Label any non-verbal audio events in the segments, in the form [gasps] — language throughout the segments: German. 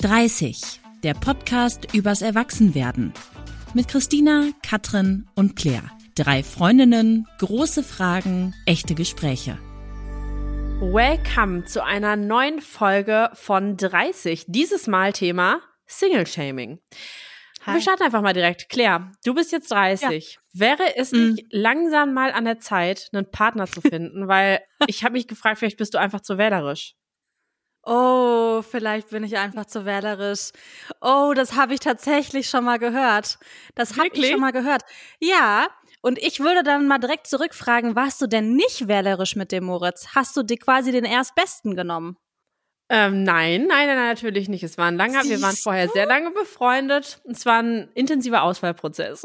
30, der Podcast übers Erwachsenwerden. Mit Christina, Katrin und Claire. Drei Freundinnen, große Fragen, echte Gespräche. Welcome zu einer neuen Folge von 30. Dieses Mal Thema Single Shaming. Hi. Wir starten einfach mal direkt. Claire, du bist jetzt 30. Ja. Wäre es mhm. nicht langsam mal an der Zeit, einen Partner zu finden? Weil [laughs] ich habe mich gefragt, vielleicht bist du einfach zu wählerisch. Oh, vielleicht bin ich einfach zu wählerisch. Oh, das habe ich tatsächlich schon mal gehört. Das habe ich schon mal gehört. Ja, und ich würde dann mal direkt zurückfragen, warst du denn nicht wählerisch mit dem Moritz? Hast du dir quasi den Erstbesten genommen? Ähm, nein, nein, nein, natürlich nicht. Es war ein langer, Siehst wir waren vorher sehr lange befreundet. Es war ein intensiver Auswahlprozess.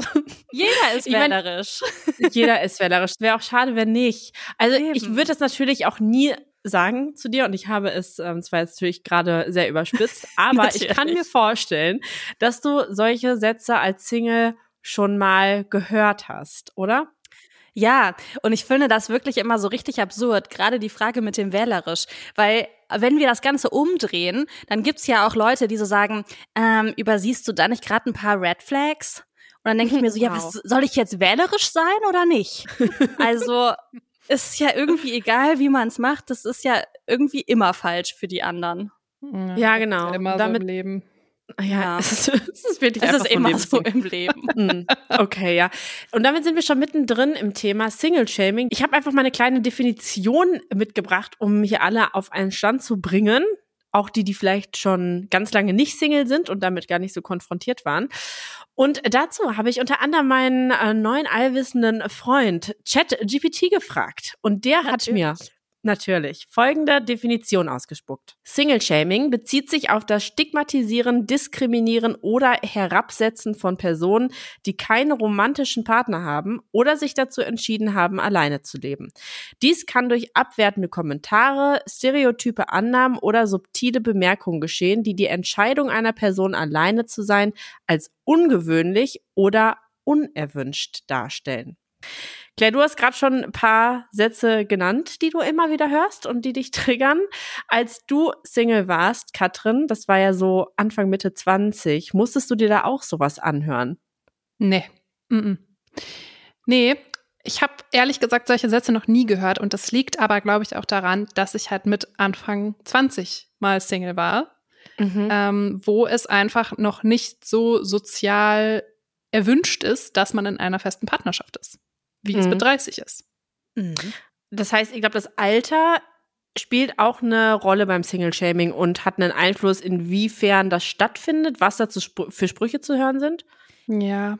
Jeder [laughs] ist wählerisch. Mein, jeder ist wählerisch. Wäre auch schade, wenn nicht. Also Eben. ich würde das natürlich auch nie sagen zu dir und ich habe es ähm, zwar jetzt natürlich gerade sehr überspitzt, [laughs] aber ich kann mir vorstellen, dass du solche Sätze als Single schon mal gehört hast, oder? Ja, und ich finde das wirklich immer so richtig absurd, gerade die Frage mit dem wählerisch, weil wenn wir das Ganze umdrehen, dann gibt's ja auch Leute, die so sagen, ähm, übersiehst du da nicht gerade ein paar Red Flags? Und dann denke ich mir so, [laughs] wow. ja, was soll ich jetzt wählerisch sein oder nicht? [laughs] also ist ja irgendwie [laughs] egal, wie man es macht. Das ist ja irgendwie immer falsch für die anderen. Ja, ja genau. Immer Damit, so im Leben. Ja, ja. Es, ist wirklich es ist immer so im Leben. Hm, [laughs] okay, ja. Und damit sind wir schon mittendrin im Thema Single-Shaming. Ich habe einfach mal eine kleine Definition mitgebracht, um hier alle auf einen Stand zu bringen. Auch die, die vielleicht schon ganz lange nicht Single sind und damit gar nicht so konfrontiert waren. Und dazu habe ich unter anderem meinen äh, neuen allwissenden Freund ChatGPT gefragt. Und der Natürlich. hat mir Natürlich. Folgende Definition ausgespuckt. Single-Shaming bezieht sich auf das Stigmatisieren, Diskriminieren oder Herabsetzen von Personen, die keinen romantischen Partner haben oder sich dazu entschieden haben, alleine zu leben. Dies kann durch abwertende Kommentare, stereotype Annahmen oder subtile Bemerkungen geschehen, die die Entscheidung einer Person alleine zu sein als ungewöhnlich oder unerwünscht darstellen. Claire, du hast gerade schon ein paar Sätze genannt, die du immer wieder hörst und die dich [laughs] triggern. Als du Single warst, Katrin, das war ja so Anfang Mitte 20, musstest du dir da auch sowas anhören? Nee. Mm -mm. Nee, ich habe ehrlich gesagt solche Sätze noch nie gehört und das liegt aber, glaube ich, auch daran, dass ich halt mit Anfang 20 mal Single war, mhm. ähm, wo es einfach noch nicht so sozial erwünscht ist, dass man in einer festen Partnerschaft ist wie mhm. es mit 30 ist. Mhm. Das heißt, ich glaube, das Alter spielt auch eine Rolle beim Single-Shaming und hat einen Einfluss, inwiefern das stattfindet, was da für Sprüche zu hören sind? Ja,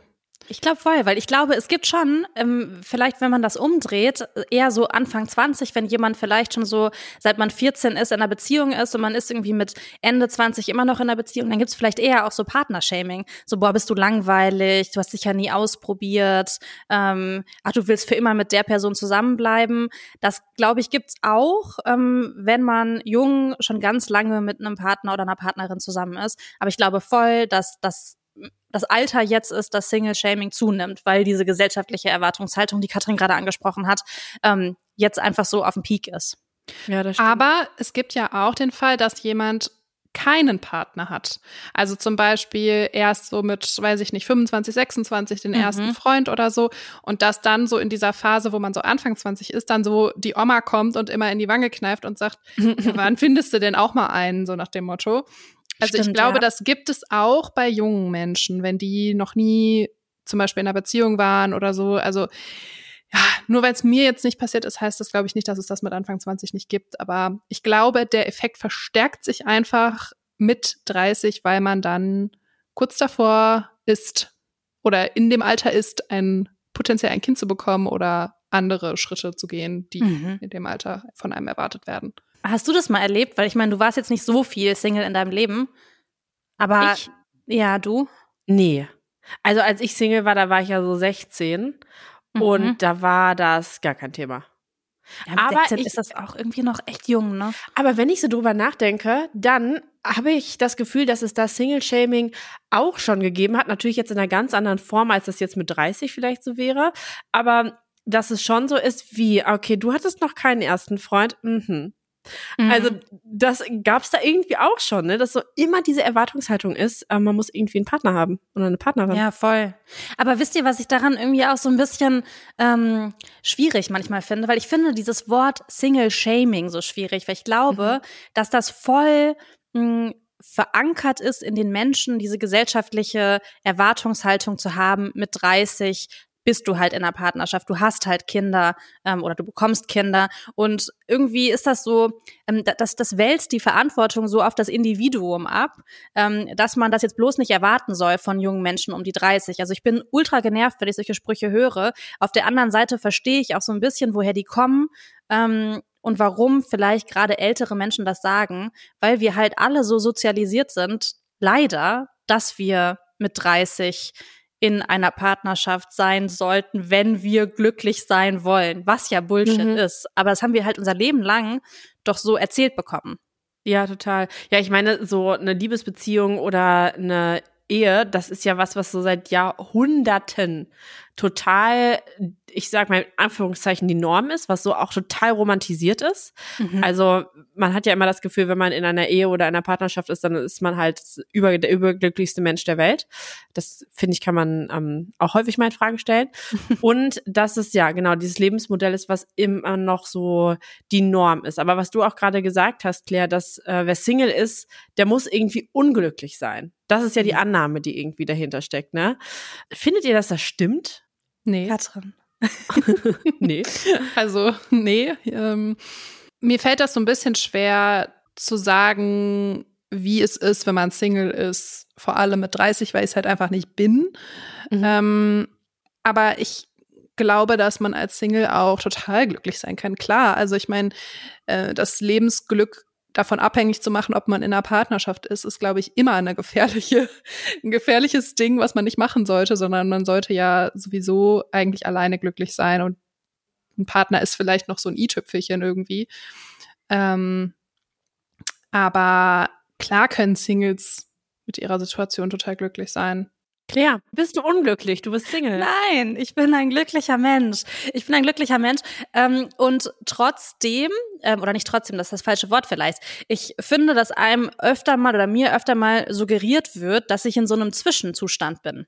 ich glaube voll, weil ich glaube, es gibt schon, ähm, vielleicht wenn man das umdreht, eher so Anfang 20, wenn jemand vielleicht schon so, seit man 14 ist, in einer Beziehung ist und man ist irgendwie mit Ende 20 immer noch in einer Beziehung, dann gibt's vielleicht eher auch so Partnershaming. So, boah, bist du langweilig, du hast dich ja nie ausprobiert, ähm, ach, du willst für immer mit der Person zusammenbleiben. Das, glaube ich, gibt's auch, ähm, wenn man jung schon ganz lange mit einem Partner oder einer Partnerin zusammen ist. Aber ich glaube voll, dass das das Alter jetzt ist, dass Single-Shaming zunimmt, weil diese gesellschaftliche Erwartungshaltung, die Katrin gerade angesprochen hat, ähm, jetzt einfach so auf dem Peak ist. Ja, das stimmt. Aber es gibt ja auch den Fall, dass jemand keinen Partner hat. Also zum Beispiel erst so mit, weiß ich nicht, 25, 26 den mhm. ersten Freund oder so und dass dann so in dieser Phase, wo man so Anfang 20 ist, dann so die Oma kommt und immer in die Wange kneift und sagt, [laughs] wann findest du denn auch mal einen, so nach dem Motto. Also Stimmt, ich glaube, ja. das gibt es auch bei jungen Menschen, wenn die noch nie zum Beispiel in einer Beziehung waren oder so. Also ja, nur weil es mir jetzt nicht passiert ist, heißt das, glaube ich, nicht, dass es das mit Anfang 20 nicht gibt. Aber ich glaube, der Effekt verstärkt sich einfach mit 30, weil man dann kurz davor ist oder in dem Alter ist, ein potenziell ein Kind zu bekommen oder andere Schritte zu gehen, die mhm. in dem Alter von einem erwartet werden. Hast du das mal erlebt? Weil ich meine, du warst jetzt nicht so viel Single in deinem Leben. Aber ich? ja, du? Nee. Also als ich Single war, da war ich ja so 16 mhm. und da war das gar kein Thema. Ja, aber 16 ich, ist das auch irgendwie noch echt jung, ne? Aber wenn ich so drüber nachdenke, dann habe ich das Gefühl, dass es da Single-Shaming auch schon gegeben hat. Natürlich jetzt in einer ganz anderen Form, als das jetzt mit 30 vielleicht so wäre. Aber dass es schon so ist wie, okay, du hattest noch keinen ersten Freund, mhm. Mhm. Also das gab es da irgendwie auch schon, ne? dass so immer diese Erwartungshaltung ist, äh, man muss irgendwie einen Partner haben oder eine Partnerin. Ja, voll. Aber wisst ihr, was ich daran irgendwie auch so ein bisschen ähm, schwierig manchmal finde? Weil ich finde dieses Wort Single-Shaming so schwierig, weil ich glaube, mhm. dass das voll mh, hm, verankert ist in den Menschen, diese gesellschaftliche Erwartungshaltung zu haben, mit 30 bist du halt in einer Partnerschaft, du hast halt Kinder ähm, oder du bekommst Kinder und irgendwie ist das so, ähm, das, das wälzt die Verantwortung so auf das Individuum ab, ähm, dass man das jetzt bloß nicht erwarten soll von jungen Menschen um die 30. Also ich bin ultra genervt, wenn ich solche Sprüche höre. Auf der anderen Seite verstehe ich auch so ein bisschen, woher die kommen ähm, und warum vielleicht gerade ältere Menschen das sagen, weil wir halt alle so sozialisiert sind, leider, dass wir mit 30 in einer Partnerschaft sein sollten, wenn wir glücklich sein wollen, was ja Bullshit mhm. ist. Aber das haben wir halt unser Leben lang doch so erzählt bekommen. Ja, total. Ja, ich meine, so eine Liebesbeziehung oder eine Ehe, das ist ja was, was so seit Jahrhunderten total, ich sag mal in Anführungszeichen, die Norm ist, was so auch total romantisiert ist. Mhm. Also man hat ja immer das Gefühl, wenn man in einer Ehe oder einer Partnerschaft ist, dann ist man halt über, der überglücklichste Mensch der Welt. Das finde ich, kann man ähm, auch häufig mal in Frage stellen. [laughs] Und dass es ja genau dieses Lebensmodell ist, was immer noch so die Norm ist. Aber was du auch gerade gesagt hast, Claire, dass äh, wer Single ist, der muss irgendwie unglücklich sein. Das ist ja die mhm. Annahme, die irgendwie dahinter steckt, ne? Findet ihr, dass das stimmt? Nee. Katrin. [laughs] [laughs] nee. Also, nee. Ähm, mir fällt das so ein bisschen schwer zu sagen, wie es ist, wenn man Single ist, vor allem mit 30, weil ich es halt einfach nicht bin. Mhm. Ähm, aber ich glaube, dass man als Single auch total glücklich sein kann. Klar, also ich meine, äh, das Lebensglück davon abhängig zu machen, ob man in einer Partnerschaft ist, ist, glaube ich, immer eine gefährliche, [laughs] ein gefährliches Ding, was man nicht machen sollte, sondern man sollte ja sowieso eigentlich alleine glücklich sein und ein Partner ist vielleicht noch so ein i-Tüpfelchen irgendwie. Ähm, aber klar können Singles mit ihrer Situation total glücklich sein. Claire, bist du unglücklich? Du bist Single. Nein, ich bin ein glücklicher Mensch. Ich bin ein glücklicher Mensch. Ähm, und trotzdem, ähm, oder nicht trotzdem, das ist das falsche Wort vielleicht, ich finde, dass einem öfter mal oder mir öfter mal suggeriert wird, dass ich in so einem Zwischenzustand bin.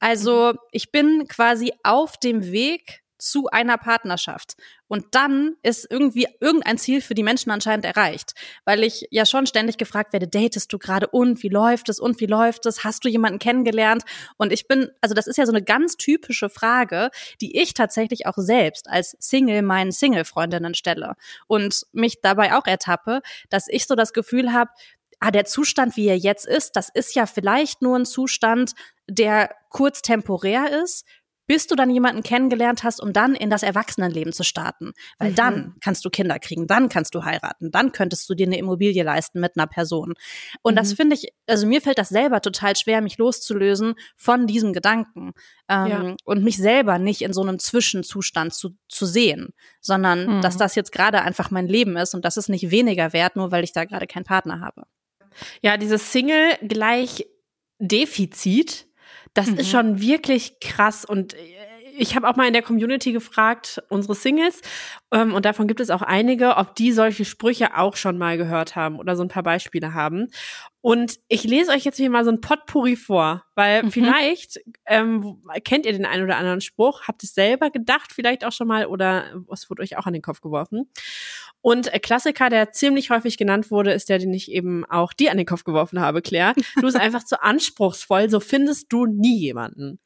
Also ich bin quasi auf dem Weg zu einer Partnerschaft. Und dann ist irgendwie irgendein Ziel für die Menschen anscheinend erreicht. Weil ich ja schon ständig gefragt werde, datest du gerade und wie läuft es und wie läuft es? Hast du jemanden kennengelernt? Und ich bin, also das ist ja so eine ganz typische Frage, die ich tatsächlich auch selbst als Single meinen Single-Freundinnen stelle. Und mich dabei auch ertappe, dass ich so das Gefühl habe, ah, der Zustand, wie er jetzt ist, das ist ja vielleicht nur ein Zustand, der kurz temporär ist, bis du dann jemanden kennengelernt hast, um dann in das Erwachsenenleben zu starten. Weil mhm. dann kannst du Kinder kriegen, dann kannst du heiraten, dann könntest du dir eine Immobilie leisten mit einer Person. Und mhm. das finde ich, also mir fällt das selber total schwer, mich loszulösen von diesem Gedanken ähm, ja. und mich selber nicht in so einem Zwischenzustand zu, zu sehen, sondern mhm. dass das jetzt gerade einfach mein Leben ist und das ist nicht weniger wert, nur weil ich da gerade keinen Partner habe. Ja, dieses Single gleich Defizit das mhm. ist schon wirklich krass und äh, ich habe auch mal in der Community gefragt, unsere Singles, ähm, und davon gibt es auch einige, ob die solche Sprüche auch schon mal gehört haben oder so ein paar Beispiele haben. Und ich lese euch jetzt hier mal so ein Potpourri vor, weil mhm. vielleicht ähm, kennt ihr den einen oder anderen Spruch, habt es selber gedacht, vielleicht auch schon mal, oder es wurde euch auch an den Kopf geworfen. Und Klassiker, der ziemlich häufig genannt wurde, ist der, den ich eben auch dir an den Kopf geworfen habe, Claire. Du bist [laughs] einfach zu anspruchsvoll, so findest du nie jemanden.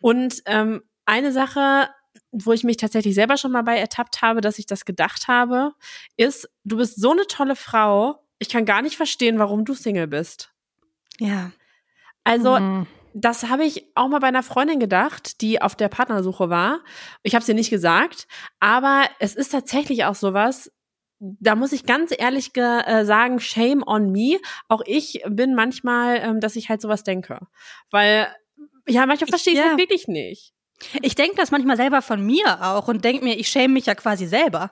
Und ähm, eine Sache, wo ich mich tatsächlich selber schon mal bei ertappt habe, dass ich das gedacht habe, ist, du bist so eine tolle Frau, ich kann gar nicht verstehen, warum du Single bist. Ja. Also, mhm. das habe ich auch mal bei einer Freundin gedacht, die auf der Partnersuche war. Ich habe es ihr nicht gesagt, aber es ist tatsächlich auch sowas, da muss ich ganz ehrlich äh, sagen, shame on me. Auch ich bin manchmal, ähm, dass ich halt sowas denke. Weil, ja, manchmal verstehe ich es ja. halt wirklich nicht. Ich denke das manchmal selber von mir auch und denke mir, ich schäme mich ja quasi selber.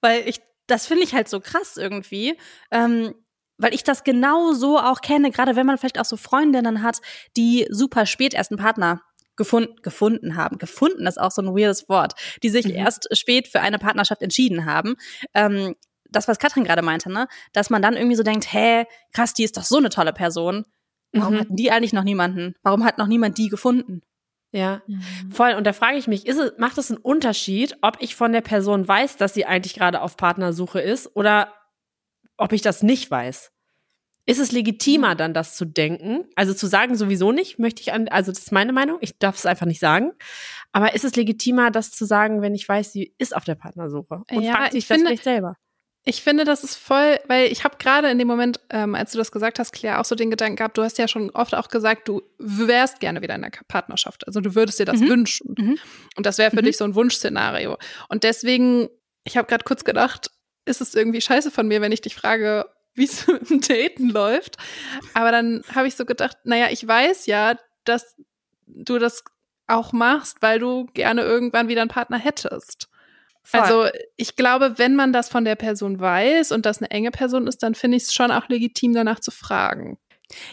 Weil ich, das finde ich halt so krass irgendwie. Ähm, weil ich das genau so auch kenne, gerade wenn man vielleicht auch so Freundinnen hat, die super spät erst einen Partner gefunden, gefunden haben. Gefunden ist auch so ein weirdes Wort, die sich mhm. erst spät für eine Partnerschaft entschieden haben. Ähm, das, was Katrin gerade meinte, ne, dass man dann irgendwie so denkt, hä, krass, die ist doch so eine tolle Person. Warum Mhm. hatten die eigentlich noch niemanden? Warum hat noch niemand die gefunden? Ja, voll. Und da frage ich mich, ist es, macht es einen Unterschied, ob ich von der Person weiß, dass sie eigentlich gerade auf Partnersuche ist oder ob ich das nicht weiß? Ist es legitimer, dann das zu denken? Also zu sagen, sowieso nicht, möchte ich an, also das ist meine Meinung, ich darf es einfach nicht sagen. Aber ist es legitimer, das zu sagen, wenn ich weiß, sie ist auf der Partnersuche? Und Ja, fragt sich ich das finde- vielleicht selber. Ich finde, das ist voll, weil ich habe gerade in dem Moment, ähm, als du das gesagt hast, Claire, auch so den Gedanken gehabt, du hast ja schon oft auch gesagt, du wärst gerne wieder in einer Partnerschaft. Also du würdest dir das Mhm. wünschen. Mhm. Und das wäre für Mhm. dich so ein Wunschszenario. Und deswegen, ich habe gerade kurz gedacht, ist es irgendwie scheiße von mir, wenn ich dich frage, wie es mit [laughs] dem Daten läuft. Aber dann habe ich so gedacht, naja, ich weiß ja, dass du das auch machst, weil du gerne irgendwann wieder einen Partner hättest. Voll. Also ich glaube, wenn man das von der Person weiß und das eine enge Person ist, dann finde ich es schon auch legitim, danach zu fragen.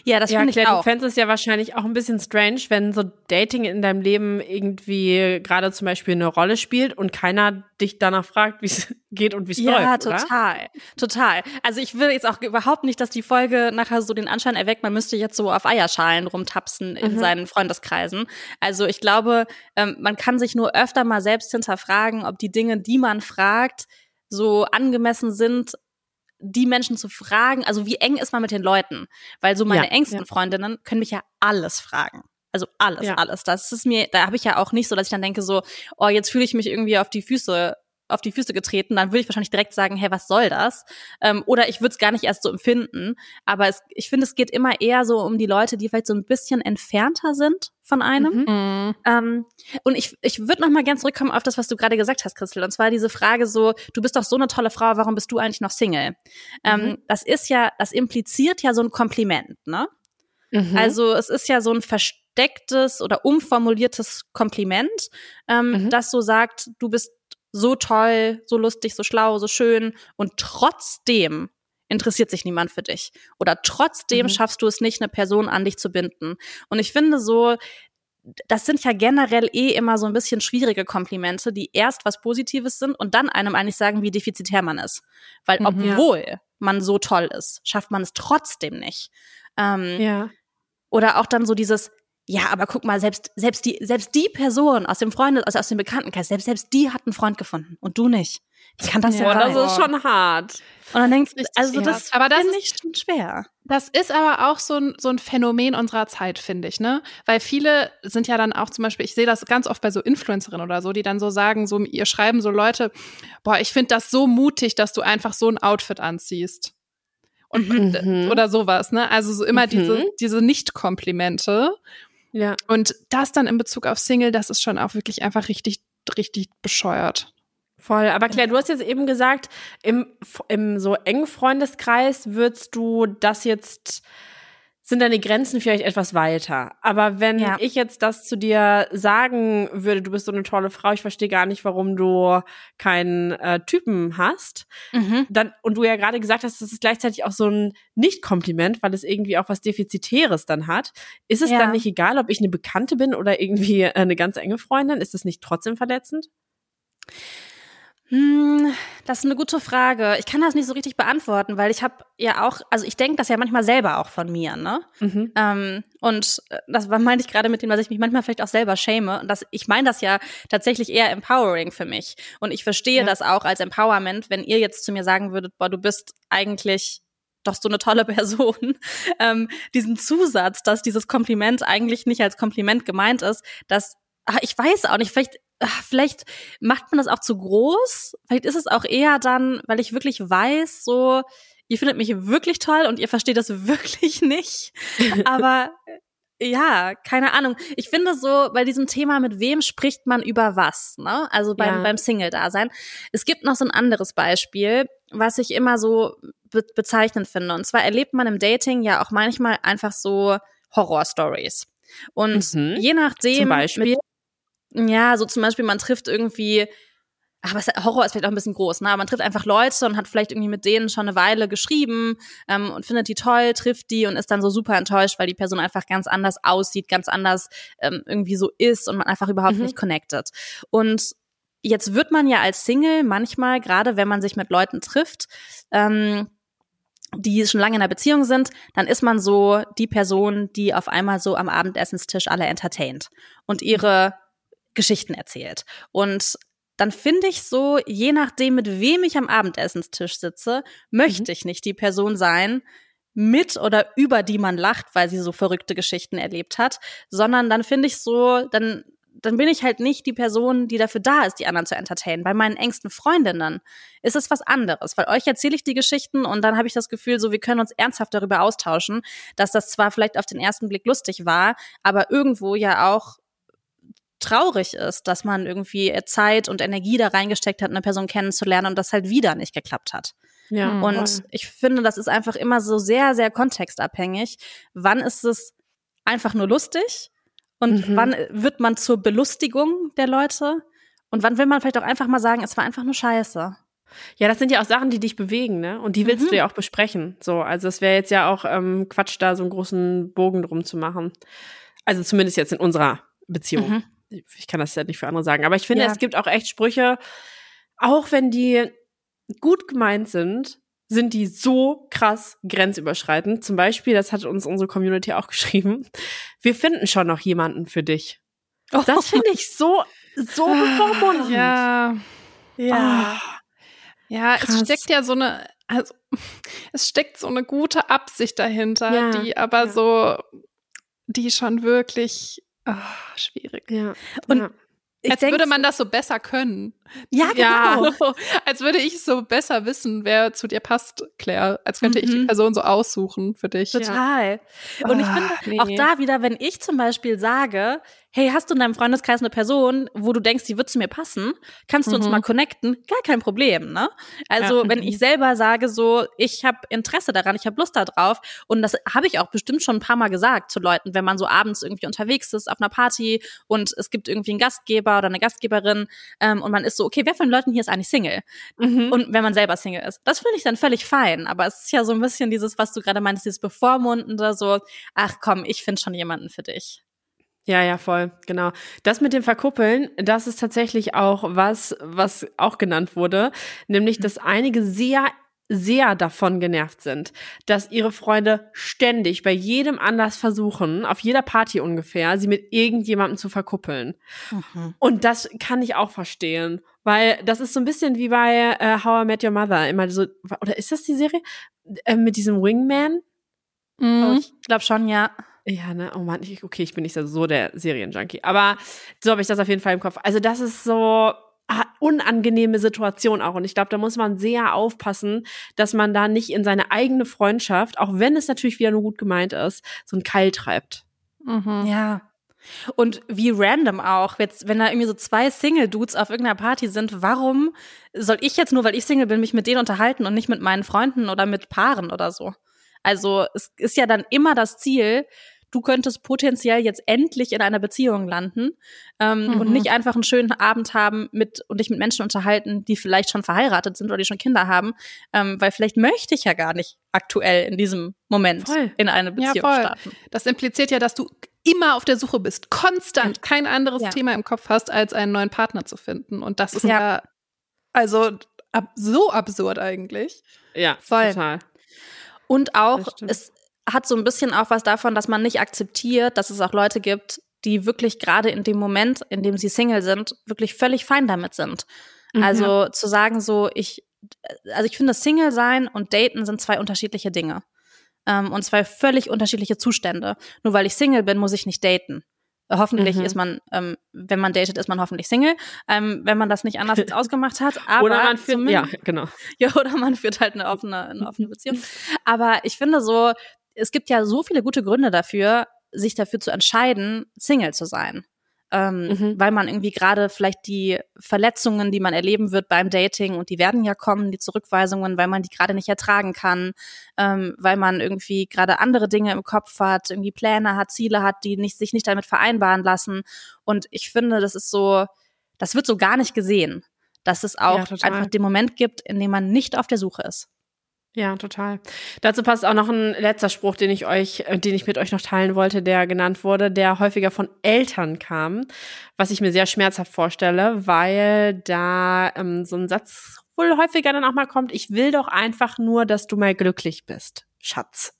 Ja, das ja, finde ich Claire, du auch. fändest es ja wahrscheinlich auch ein bisschen strange, wenn so Dating in deinem Leben irgendwie gerade zum Beispiel eine Rolle spielt und keiner dich danach fragt, wie es [laughs] geht und wie es Ja, läuft. Oder? total. Total. Also ich will jetzt auch überhaupt nicht, dass die Folge nachher so den Anschein erweckt, man müsste jetzt so auf Eierschalen rumtapsen in Mhm. seinen Freundeskreisen. Also ich glaube, ähm, man kann sich nur öfter mal selbst hinterfragen, ob die Dinge, die man fragt, so angemessen sind, die Menschen zu fragen. Also wie eng ist man mit den Leuten? Weil so meine Ja, engsten ja. Freundinnen können mich ja alles fragen. Also alles, Ja. alles. Das ist mir, da habe ich ja auch nicht so, dass ich dann denke so, oh, jetzt fühle ich mich irgendwie auf die Füße auf die Füße getreten, dann würde ich wahrscheinlich direkt sagen, hey, was soll das? Ähm, oder ich würde es gar nicht erst so empfinden. Aber es, ich finde, es geht immer eher so um die Leute, die vielleicht so ein bisschen entfernter sind von einem. Mhm. Ähm, und ich, ich würde noch mal gern zurückkommen auf das, was du gerade gesagt hast, Christel. Und zwar diese Frage so, du bist doch so eine tolle Frau, warum bist du eigentlich noch Single? Ähm, Mhm. das ist ja, das impliziert ja so ein Kompliment, ne? Mhm. Also es ist ja so ein verstecktes oder umformuliertes Kompliment, ähm, Mhm. das so sagt, du bist so toll, so lustig, so schlau, so schön und trotzdem interessiert sich niemand für dich. Oder trotzdem Mhm. schaffst du es nicht, eine Person an dich zu binden. Und ich finde so, das sind ja generell eh immer so ein bisschen schwierige Komplimente, die erst was Positives sind und dann einem eigentlich sagen, wie defizitär man ist. Weil Mhm. obwohl man so toll ist, schafft man es trotzdem nicht. Ähm, ja. oder auch dann so dieses, ja, aber guck mal, selbst, selbst die, selbst die Person aus dem Freundes, also aus dem Bekanntenkreis, selbst, selbst die hat einen Freund gefunden und du nicht. Wie kann das denn sein? das ist schon hart. Und dann denkst du, also das, Aber das finde ist- ich schon schwer. Das ist aber auch so ein, so ein Phänomen unserer Zeit, finde ich, ne? Weil viele sind ja dann auch zum Beispiel, ich sehe das ganz oft bei so Influencerinnen oder so, die dann so sagen, so, ihr schreiben so Leute, boah, ich finde das so mutig, dass du einfach so ein Outfit anziehst. Und, Mhm. oder sowas, ne? Also so immer Mhm. diese, diese Nicht-Komplimente. Ja. Und das dann in Bezug auf Single, das ist schon auch wirklich einfach richtig, richtig bescheuert. Voll. Aber Claire, du hast jetzt eben gesagt, im, im so engen Freundeskreis würdest du das jetzt, sind deine Grenzen vielleicht etwas weiter. Aber wenn Ja. ich jetzt das zu dir sagen würde, du bist so eine tolle Frau, ich verstehe gar nicht, warum du keinen äh, Typen hast, Mhm. dann, und du ja gerade gesagt hast, das ist gleichzeitig auch so ein Nicht-Kompliment, weil es irgendwie auch was Defizitäres dann hat. Ist es Ja. dann nicht egal, ob ich eine Bekannte bin oder irgendwie äh, eine ganz enge Freundin? Ist das nicht trotzdem verletzend? Hm, das ist eine gute Frage. Ich kann das nicht so richtig beantworten, weil ich habe ja auch, also ich denke das ja manchmal selber auch von mir, ne? Mhm. Ähm, und äh, das meinte ich gerade mit dem, dass ich mich manchmal vielleicht auch selber schäme. Und das, ich meine das ja tatsächlich eher empowering für mich. Und ich verstehe Ja. das auch als Empowerment, wenn ihr jetzt zu mir sagen würdet, boah, du bist eigentlich doch so eine tolle [laughs] Person. Ähm, diesen Zusatz, dass dieses Kompliment eigentlich nicht als Kompliment gemeint ist, dass ah, ich weiß auch nicht, vielleicht vielleicht macht man das auch zu groß. Vielleicht ist es auch eher dann, weil ich wirklich weiß, so ihr findet mich wirklich toll und ihr versteht das [laughs] wirklich nicht. Aber äh, ja, keine Ahnung. Ich finde so bei diesem Thema, mit wem spricht man über was, ne? Also beim, Ja. beim Single-Dasein. Es gibt noch so ein anderes Beispiel, was ich immer so be bezeichnend finde. Und zwar erlebt man im Dating ja auch manchmal einfach so Horror-Stories. Und Mhm. je nachdem, Zum Beispiel? Mit, ja, so zum Beispiel, man trifft irgendwie, ach, was, Horror ist vielleicht auch ein bisschen groß, ne? Aber man trifft einfach Leute und hat vielleicht irgendwie mit denen schon eine Weile geschrieben ähm, und findet die toll, trifft die und ist dann so super enttäuscht, weil die Person einfach ganz anders aussieht, ganz anders ähm, irgendwie so ist und man einfach überhaupt Mhm. nicht connected. Und jetzt wird man ja als Single manchmal, gerade wenn man sich mit Leuten trifft, ähm, die schon lange in einer Beziehung sind, dann ist man so die Person, die auf einmal so am Abendessenstisch alle entertaint und ihre Geschichten erzählt. Und dann finde ich so, je nachdem, mit wem ich am Abendessenstisch sitze, möchte mhm. ich nicht die Person sein, mit oder über die man lacht, weil sie so verrückte Geschichten erlebt hat, sondern dann finde ich so, dann dann bin ich halt nicht die Person, die dafür da ist, die anderen zu entertainen. Bei meinen engsten Freundinnen ist es was anderes, weil euch erzähle ich die Geschichten und dann habe ich das Gefühl, so wir können uns ernsthaft darüber austauschen, dass das zwar vielleicht auf den ersten Blick lustig war, aber irgendwo ja auch traurig ist, dass man irgendwie Zeit und Energie da reingesteckt hat, eine Person kennenzulernen und das halt wieder nicht geklappt hat. Ja, und voll. ich finde, das ist einfach immer so sehr, sehr kontextabhängig. Wann ist es einfach nur lustig und mhm. wann wird man zur Belustigung der Leute? Und wann will man vielleicht auch einfach mal sagen, es war einfach nur scheiße? Ja, das sind ja auch Sachen, die dich bewegen, ne? Und die willst mhm. du ja auch besprechen. So, also es wäre jetzt ja auch ähm, Quatsch, da so einen großen Bogen drum zu machen. Also zumindest jetzt in unserer Beziehung. Mhm. Ich kann das ja nicht für andere sagen. Aber ich finde, ja. es gibt auch echt Sprüche, auch wenn die gut gemeint sind, sind die so krass grenzüberschreitend. Zum Beispiel, das hat uns unsere Community auch [laughs] geschrieben, wir finden schon noch jemanden für dich. Oh. Das finde ich so, so bevormundend. Ja. Ja. Oh. Ja, krass. es steckt ja so eine, also, es steckt so eine gute Absicht dahinter, ja. die aber ja. so, die schon wirklich oh, schwierig. Ja. Und ja. Als würde man das so besser können. Ja, genau. Ja, [laughs] als würde ich so besser wissen, wer zu dir passt, Claire. Als könnte mhm. ich die mhm. Person so aussuchen für dich. Total. Ja. Und ich finde nee. auch da wieder, wenn ich zum Beispiel sage, hey, hast du in deinem Freundeskreis eine Person, wo du denkst, die wird zu mir passen? Kannst du mhm. uns mal connecten? Gar kein Problem, ne? Also, ja. wenn ich selber sage so, ich habe Interesse daran, ich habe Lust darauf und das habe ich auch bestimmt schon ein paar Mal gesagt zu Leuten, wenn man so abends irgendwie unterwegs ist auf einer Party und es gibt irgendwie einen Gastgeber oder eine Gastgeberin ähm, und man ist so, okay, wer von den Leuten hier ist eigentlich Single? Mhm. Und wenn man selber Single ist. Das finde ich dann völlig fein, aber es ist ja so ein bisschen dieses, was du gerade meinst, dieses Bevormundende, so, ach komm, ich finde schon jemanden für dich. Ja, ja, voll, genau. Das mit dem Verkuppeln, das ist tatsächlich auch was, was auch genannt wurde, nämlich, dass einige sehr sehr davon genervt sind, dass ihre Freunde ständig bei jedem Anlass versuchen, auf jeder Party ungefähr, sie mit irgendjemandem zu verkuppeln. Mhm. Und das kann ich auch verstehen, weil das ist so ein bisschen wie bei äh, How I Met Your Mother, immer so, oder ist das die Serie? Äh, mit diesem Wingman? Mhm. Oh, ich glaube schon, ja. Ja, ne? Oh Mann, ich, okay, ich bin nicht so der Serienjunkie. Aber so habe ich das auf jeden Fall im Kopf. Also, das ist so unangenehme Situation auch. Und ich glaube, da muss man sehr aufpassen, dass man da nicht in seine eigene Freundschaft, auch wenn es natürlich wieder nur gut gemeint ist, so einen Keil treibt. Mhm. Ja. Und wie random auch, jetzt, wenn da irgendwie so zwei Single-Dudes auf irgendeiner Party sind, warum soll ich jetzt nur, weil ich Single bin, mich mit denen unterhalten und nicht mit meinen Freunden oder mit Paaren oder so? Also es ist ja dann immer das Ziel, du könntest potenziell jetzt endlich in einer Beziehung landen ähm, mhm. und nicht einfach einen schönen Abend haben mit und dich mit Menschen unterhalten, die vielleicht schon verheiratet sind oder die schon Kinder haben, ähm, weil vielleicht möchte ich ja gar nicht aktuell in diesem Moment voll. in eine Beziehung ja, starten. Das impliziert ja, dass du immer auf der Suche bist, konstant kein anderes ja. Thema im Kopf hast, als einen neuen Partner zu finden. Und das ist ja, ja also ab, so absurd eigentlich. Ja, voll. total. Und auch, es hat so ein bisschen auch was davon, dass man nicht akzeptiert, dass es auch Leute gibt, die wirklich gerade in dem Moment, in dem sie Single sind, wirklich völlig fein damit sind. Mhm. Also zu sagen so, ich, also ich finde, Single sein und Daten sind zwei unterschiedliche Dinge. Ähm, und zwei völlig unterschiedliche Zustände. Nur weil ich Single bin, muss ich nicht daten. Hoffentlich mhm. ist man, ähm, wenn man datet, ist man hoffentlich Single, ähm, wenn man das nicht anders [laughs] ausgemacht hat. Aber oder man führt, ja, genau. [laughs] Ja, oder man führt halt eine offene, eine offene Beziehung. Aber ich finde so, es gibt ja so viele gute Gründe dafür, sich dafür zu entscheiden, Single zu sein. Ähm, mhm. Weil man irgendwie gerade vielleicht die Verletzungen, die man erleben wird beim Dating, und die werden ja kommen, die Zurückweisungen, weil man die gerade nicht ertragen kann, ähm, weil man irgendwie gerade andere Dinge im Kopf hat, irgendwie Pläne hat, Ziele hat, die nicht, sich nicht damit vereinbaren lassen. Und ich finde, das ist so, das wird so gar nicht gesehen, dass es auch ja, einfach den Moment gibt, in dem man nicht auf der Suche ist. Ja, total. Dazu passt auch noch ein letzter Spruch, den ich euch, äh, den ich mit euch noch teilen wollte, der genannt wurde, der häufiger von Eltern kam, was ich mir sehr schmerzhaft vorstelle, weil da ähm, so ein Satz wohl häufiger dann auch mal kommt, ich will doch einfach nur, dass du mal glücklich bist, Schatz.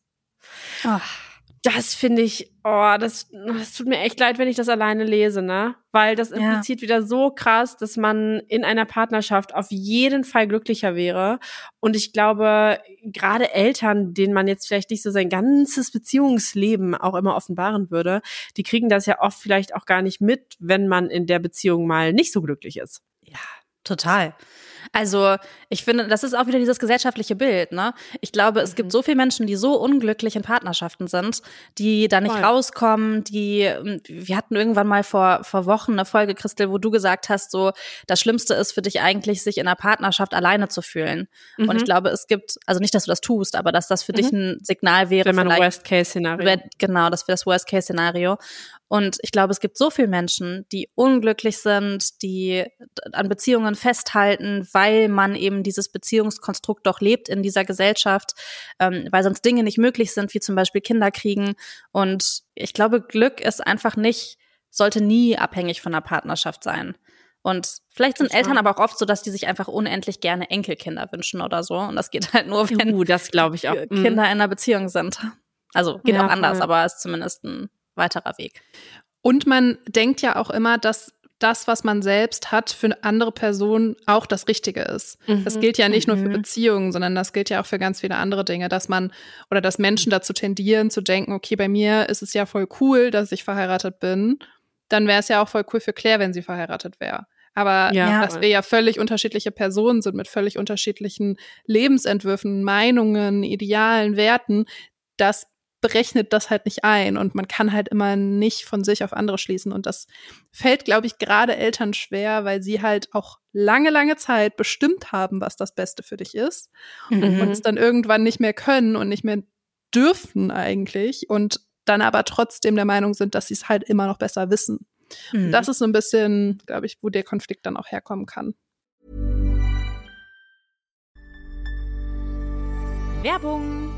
Ach das finde ich, oh, das, das tut mir echt leid, wenn ich das alleine lese, ne? Weil das impliziert ja. wieder so krass, dass man in einer Partnerschaft auf jeden Fall glücklicher wäre. Und ich glaube, gerade Eltern, denen man jetzt vielleicht nicht so sein ganzes Beziehungsleben auch immer offenbaren würde, die kriegen das ja oft vielleicht auch gar nicht mit, wenn man in der Beziehung mal nicht so glücklich ist. Ja, total. Also ich finde, das ist auch wieder dieses gesellschaftliche Bild. Ne? Ich glaube, es mhm. gibt so viele Menschen, die so unglücklich in Partnerschaften sind, die da nicht Voll. rauskommen, die, ähm, wir hatten irgendwann mal vor, vor Wochen eine Folge, Christel, wo du gesagt hast, so, das Schlimmste ist für dich eigentlich, sich in einer Partnerschaft alleine zu fühlen. Mhm. Und ich mhm. glaube, es gibt, also nicht, dass du das tust, aber dass das für mhm. dich ein Signal wäre. Wenn man Worst-Case-Szenario. Genau, das wäre das Worst-Case-Szenario. Und ich glaube, es gibt so viele Menschen, die unglücklich sind, die an Beziehungen festhalten, weil man eben dieses Beziehungskonstrukt doch lebt in dieser Gesellschaft, ähm, weil sonst Dinge nicht möglich sind, wie zum Beispiel Kinder kriegen. Und ich glaube, Glück ist einfach nicht, sollte nie abhängig von der Partnerschaft sein. Und vielleicht sind Eltern aber auch oft so, dass die sich einfach unendlich gerne Enkelkinder wünschen oder so. Und das geht halt nur, wenn uh, das glaube ich auch. Kinder in einer Beziehung sind. Also geht ja, auch anders, ja. aber ist zumindest ein weiterer Weg. Und man denkt ja auch immer, dass das, was man selbst hat, für eine andere Person auch das Richtige ist. Mhm. Das gilt ja nicht mhm. nur für mhm. Beziehungen, sondern das gilt ja auch für ganz viele andere Dinge, dass man oder dass Menschen dazu tendieren zu denken, okay, bei mir ist es ja voll cool, dass ich verheiratet bin. Dann wäre es ja auch voll cool für Claire, wenn sie verheiratet wäre. Aber ja. dass wir ja völlig unterschiedliche Personen sind mit völlig unterschiedlichen Lebensentwürfen, Meinungen, Idealen, Werten, das berechnet das halt nicht ein und man kann halt immer nicht von sich auf andere schließen. Und das fällt, glaube ich, gerade Eltern schwer, weil sie halt auch lange, lange Zeit bestimmt haben, was das Beste für dich ist mhm. und es dann irgendwann nicht mehr können und nicht mehr dürfen eigentlich und dann aber trotzdem der Meinung sind, dass sie es halt immer noch besser wissen. Mhm. das ist so ein bisschen, glaube ich, wo der Konflikt dann auch herkommen kann. Werbung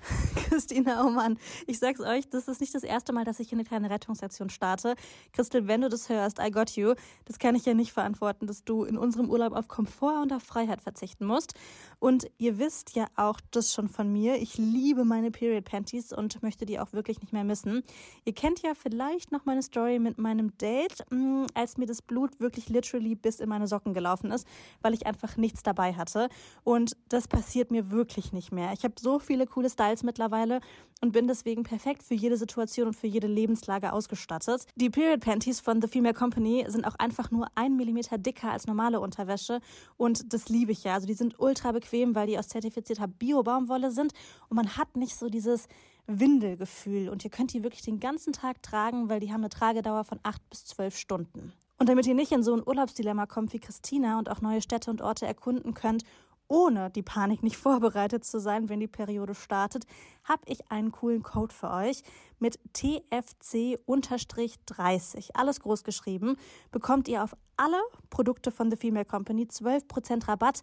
[laughs] Christina, oh Mann, ich sag's euch, das ist nicht das erste Mal, dass ich hier eine kleine Rettungsaktion starte. Christel, wenn du das hörst, I got you. Das kann ich ja nicht verantworten, dass du in unserem Urlaub auf Komfort und auf Freiheit verzichten musst. Und ihr wisst ja auch das schon von mir. Ich liebe meine Period Panties und möchte die auch wirklich nicht mehr missen. Ihr kennt ja vielleicht noch meine Story mit meinem Date, mm, als mir das Blut wirklich literally bis in meine Socken gelaufen ist, weil ich einfach nichts dabei hatte. Und das passiert mir wirklich nicht mehr. Ich habe so viele coole Styles mittlerweile und bin deswegen perfekt für jede Situation und für jede Lebenslage ausgestattet. Die Period Panties von The Female Company sind auch einfach nur ein Millimeter dicker als normale Unterwäsche und das liebe ich ja. Also die sind ultra bequem, weil die aus zertifizierter Bio-Baumwolle sind und man hat nicht so dieses Windelgefühl und ihr könnt die wirklich den ganzen Tag tragen, weil die haben eine Tragedauer von acht bis zwölf Stunden. Und damit ihr nicht in so ein Urlaubsdilemma kommt wie Christina und auch neue Städte und Orte erkunden könnt ohne die Panik nicht [laughs] vorbereitet zu sein, wenn die Periode startet, habe ich einen coolen Code für euch mit TFC-30. Alles groß geschrieben. Bekommt ihr auf alle Produkte von The Female Company 12% Rabatt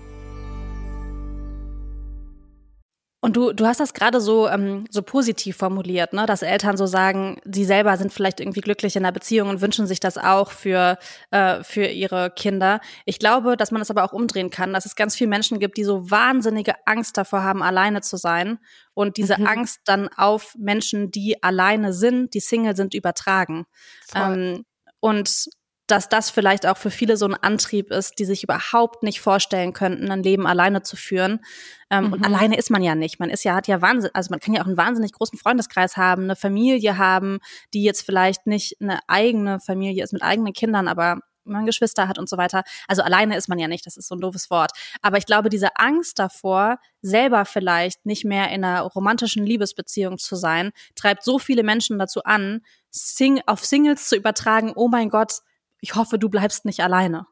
Und du, du hast das gerade so, ähm, so positiv formuliert, ne? dass Eltern so sagen, sie selber sind vielleicht irgendwie glücklich in der Beziehung und wünschen sich das auch für, äh, für ihre Kinder. Ich glaube, dass man das aber auch umdrehen kann, dass es ganz viele Menschen gibt, die so wahnsinnige Angst davor haben, alleine zu sein und diese mhm. Angst dann auf Menschen, die alleine sind, die Single sind, übertragen. Ähm, und dass das vielleicht auch für viele so ein Antrieb ist, die sich überhaupt nicht vorstellen könnten, ein Leben alleine zu führen. Ähm, mhm. Und alleine ist man ja nicht. Man ist ja, hat ja Wahnsinn, also man kann ja auch einen wahnsinnig großen Freundeskreis haben, eine Familie haben, die jetzt vielleicht nicht eine eigene Familie ist mit eigenen Kindern, aber man Geschwister hat und so weiter. Also alleine ist man ja nicht, das ist so ein doofes Wort. Aber ich glaube, diese Angst davor, selber vielleicht nicht mehr in einer romantischen Liebesbeziehung zu sein, treibt so viele Menschen dazu an, Sing auf Singles zu übertragen, oh mein Gott, ich hoffe, du bleibst nicht alleine.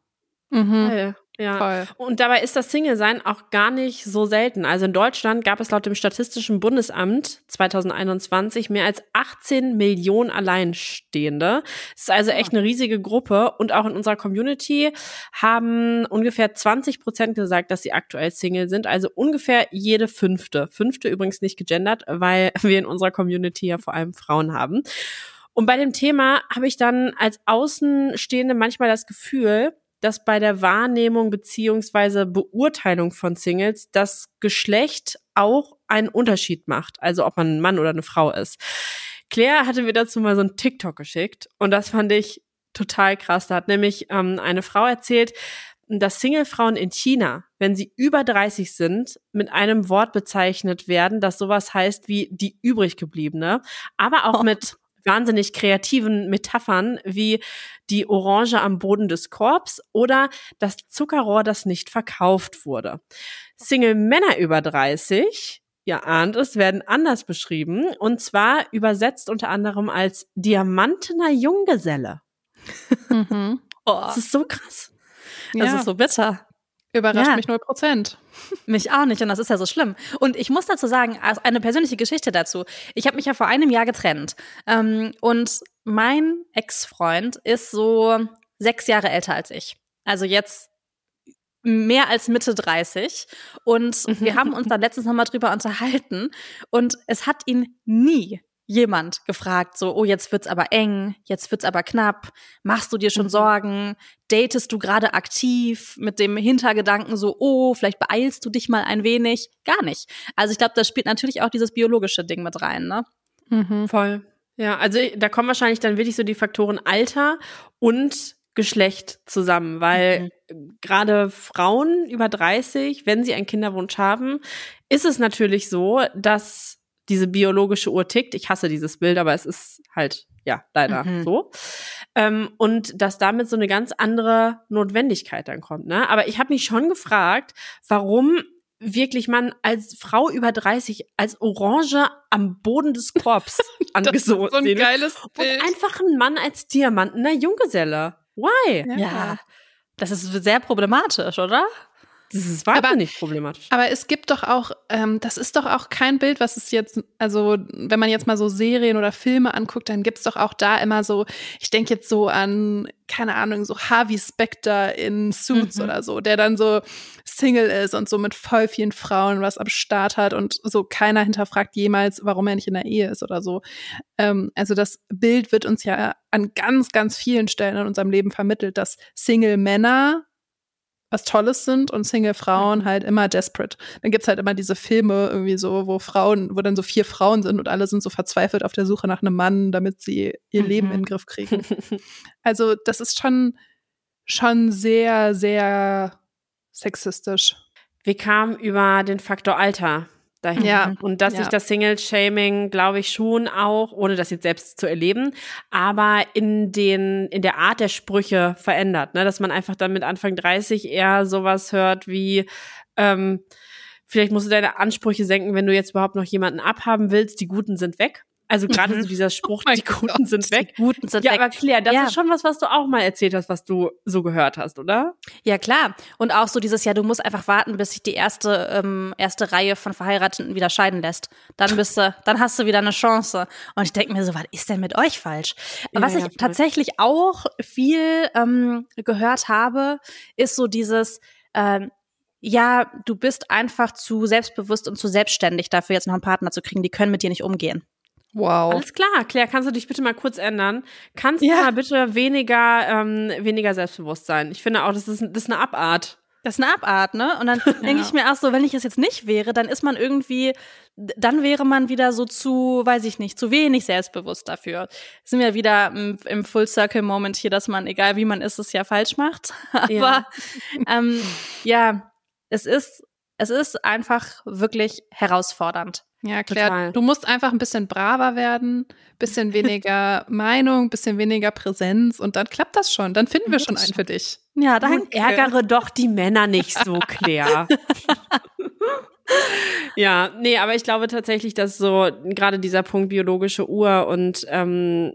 Mhm. Ja. Voll. Und dabei ist das Single-Sein auch gar nicht so selten. Also in Deutschland gab es laut dem Statistischen Bundesamt 2021 mehr als 18 Millionen Alleinstehende. Das ist also echt eine riesige Gruppe. Und auch in unserer Community haben ungefähr 20 Prozent gesagt, dass sie aktuell Single sind. Also ungefähr jede fünfte. Fünfte übrigens nicht gegendert, weil [laughs] wir in unserer Community ja vor allem Frauen haben. Und bei dem Thema habe ich dann als Außenstehende manchmal das Gefühl, dass bei der Wahrnehmung beziehungsweise Beurteilung von Singles das Geschlecht auch einen Unterschied macht. Also ob man ein Mann oder eine Frau ist. Claire hatte mir dazu mal so ein TikTok geschickt und das fand ich total krass. Da hat nämlich ähm, eine Frau erzählt, dass Singlefrauen in China, wenn sie über 30 sind, mit einem Wort bezeichnet werden, das sowas heißt wie die übriggebliebene, aber auch oh. mit wahnsinnig kreativen Metaphern wie die Orange am Boden des Korbs oder das Zuckerrohr, das nicht verkauft wurde. Single Männer über 30 Ihr ahnt es, werden anders beschrieben und zwar übersetzt unter anderem als diamantener Junggeselle. Mhm. Oh. Das ist so krass. Das ja. ist so bitter. Überrascht ja. mich null Prozent. [laughs] Mich auch nicht und das ist ja so schlimm. Und ich muss dazu sagen, eine persönliche Geschichte dazu. Ich habe mich ja vor einem Jahr getrennt ähm, und mein Ex-Freund ist so sechs Jahre älter als ich. Also jetzt mehr als Mitte 30 und wir haben uns dann letztens nochmal drüber unterhalten und es hat ihn nie jemand gefragt, so, oh, jetzt wird's aber eng, jetzt wird's aber knapp, machst du dir schon mhm. Sorgen, datest du gerade aktiv mit dem Hintergedanken so, oh, vielleicht beeilst du dich mal ein wenig? Gar nicht. Also ich glaube, das spielt natürlich auch dieses biologische Ding mit rein, ne? Mhm. Voll. Ja, also da kommen wahrscheinlich dann wirklich so die Faktoren Alter und Geschlecht zusammen, weil mhm. gerade Frauen über 30, wenn sie einen Kinderwunsch haben, ist es natürlich so, dass diese biologische Uhr tickt. Ich hasse dieses Bild, aber es ist halt, ja, leider mhm. so. Ähm, und dass damit so eine ganz andere Notwendigkeit dann kommt. Ne? Aber ich habe mich schon gefragt, warum wirklich man als Frau über 30 als Orange am Boden des Korbs [laughs] angesogen. so ein geiles Bild. Und einfach ein Mann als Diamantener Junggeselle. Why? Ja. ja. Das ist sehr problematisch, oder? Das ist wahnsinnig aber, problematisch. Aber es gibt doch auch, ähm, das ist doch auch kein Bild, was es jetzt, also wenn man jetzt mal so Serien oder Filme anguckt, dann gibt's doch auch da immer so, ich denke jetzt so an, keine Ahnung, so Harvey Specter in Suits mhm. oder so, der dann so Single ist und so mit voll vielen Frauen was am Start hat und so keiner hinterfragt jemals, warum er nicht in der Ehe ist oder so. Ähm, also das Bild wird uns ja an ganz, ganz vielen Stellen in unserem Leben vermittelt, dass Single Männer was Tolles sind und Single-Frauen halt immer desperate. Dann gibt's halt immer diese Filme irgendwie so, wo Frauen, wo dann so vier Frauen sind und alle sind so verzweifelt auf der Suche nach einem Mann, damit sie ihr mhm. Leben in den Griff kriegen. [laughs] also das ist schon, schon sehr, sehr sexistisch. Wir kamen über den Faktor Alter dahin. Ja. Und dass ja. sich das Single-Shaming, glaube ich, schon auch, ohne das jetzt selbst zu erleben, aber in den, in der Art der Sprüche verändert, ne? Dass man einfach dann mit Anfang 30 eher sowas hört wie, ähm, vielleicht musst du deine Ansprüche senken, wenn du jetzt überhaupt noch jemanden abhaben willst, die Guten sind weg. Also gerade mhm. so dieser Spruch, oh die Guten Gott, sind weg. Die Guten sind ja, weg. aber Claire, das ja. ist schon was, was du auch mal erzählt hast, was du so gehört hast, oder? Ja, klar. Und auch so dieses Jahr, du musst einfach warten, bis sich die erste, ähm, erste Reihe von Verheirateten wieder scheiden lässt. Dann bist du, dann hast du wieder eine Chance. Und ich denke mir so, was ist denn mit euch falsch? Ja, was ich ja, tatsächlich auch viel ähm, gehört habe, ist so dieses, ähm, ja, du bist einfach zu selbstbewusst und zu selbstständig dafür, jetzt noch einen Partner zu kriegen. Die können mit dir nicht umgehen. Wow. Alles klar, Claire, kannst du dich bitte mal kurz ändern? Kannst Ja. du mal bitte weniger, ähm, weniger selbstbewusst sein? Ich finde auch, das ist, das ist eine Abart. Das ist eine Abart, ne? Und dann [laughs] denke ich mir auch so, wenn ich es jetzt nicht wäre, dann ist man irgendwie, dann wäre man wieder so zu, weiß ich nicht, zu wenig selbstbewusst dafür. Sind wir wieder im, im Full Circle Moment hier, dass man, egal wie man ist, es ja falsch macht. [laughs] Aber Ja. ähm, ja, es ist, es ist einfach wirklich herausfordernd. Ja, Claire, Total. du musst einfach ein bisschen braver werden, bisschen [laughs] weniger Meinung, bisschen weniger Präsenz und dann klappt das schon. Dann finden wir schon einen für dich. Ja, Dann ärgere doch die Männer nicht so, Claire. [laughs] ja, nee, aber ich glaube tatsächlich, dass so gerade dieser Punkt biologische Uhr und ähm,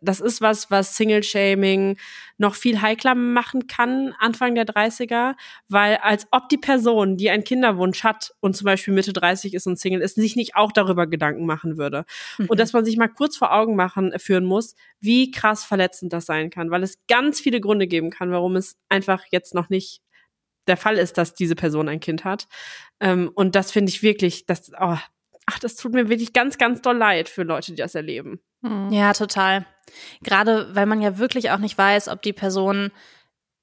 das ist was, was Single-Shaming noch viel heikler machen kann, Anfang der 30er, weil als ob die Person, die einen Kinderwunsch hat und zum Beispiel Mitte 30 ist und Single ist, sich nicht auch darüber Gedanken machen würde. Und dass man sich mal kurz vor Augen machen, führen muss, wie krass verletzend das sein kann, weil es ganz viele Gründe geben kann, warum es einfach jetzt noch nicht der Fall ist, dass diese Person ein Kind hat. Ähm, und das finde ich wirklich, das, oh, ach, das tut mir wirklich ganz, ganz doll leid für Leute, die das erleben. Hm. Ja, total. Gerade weil man ja wirklich auch nicht weiß, ob die Person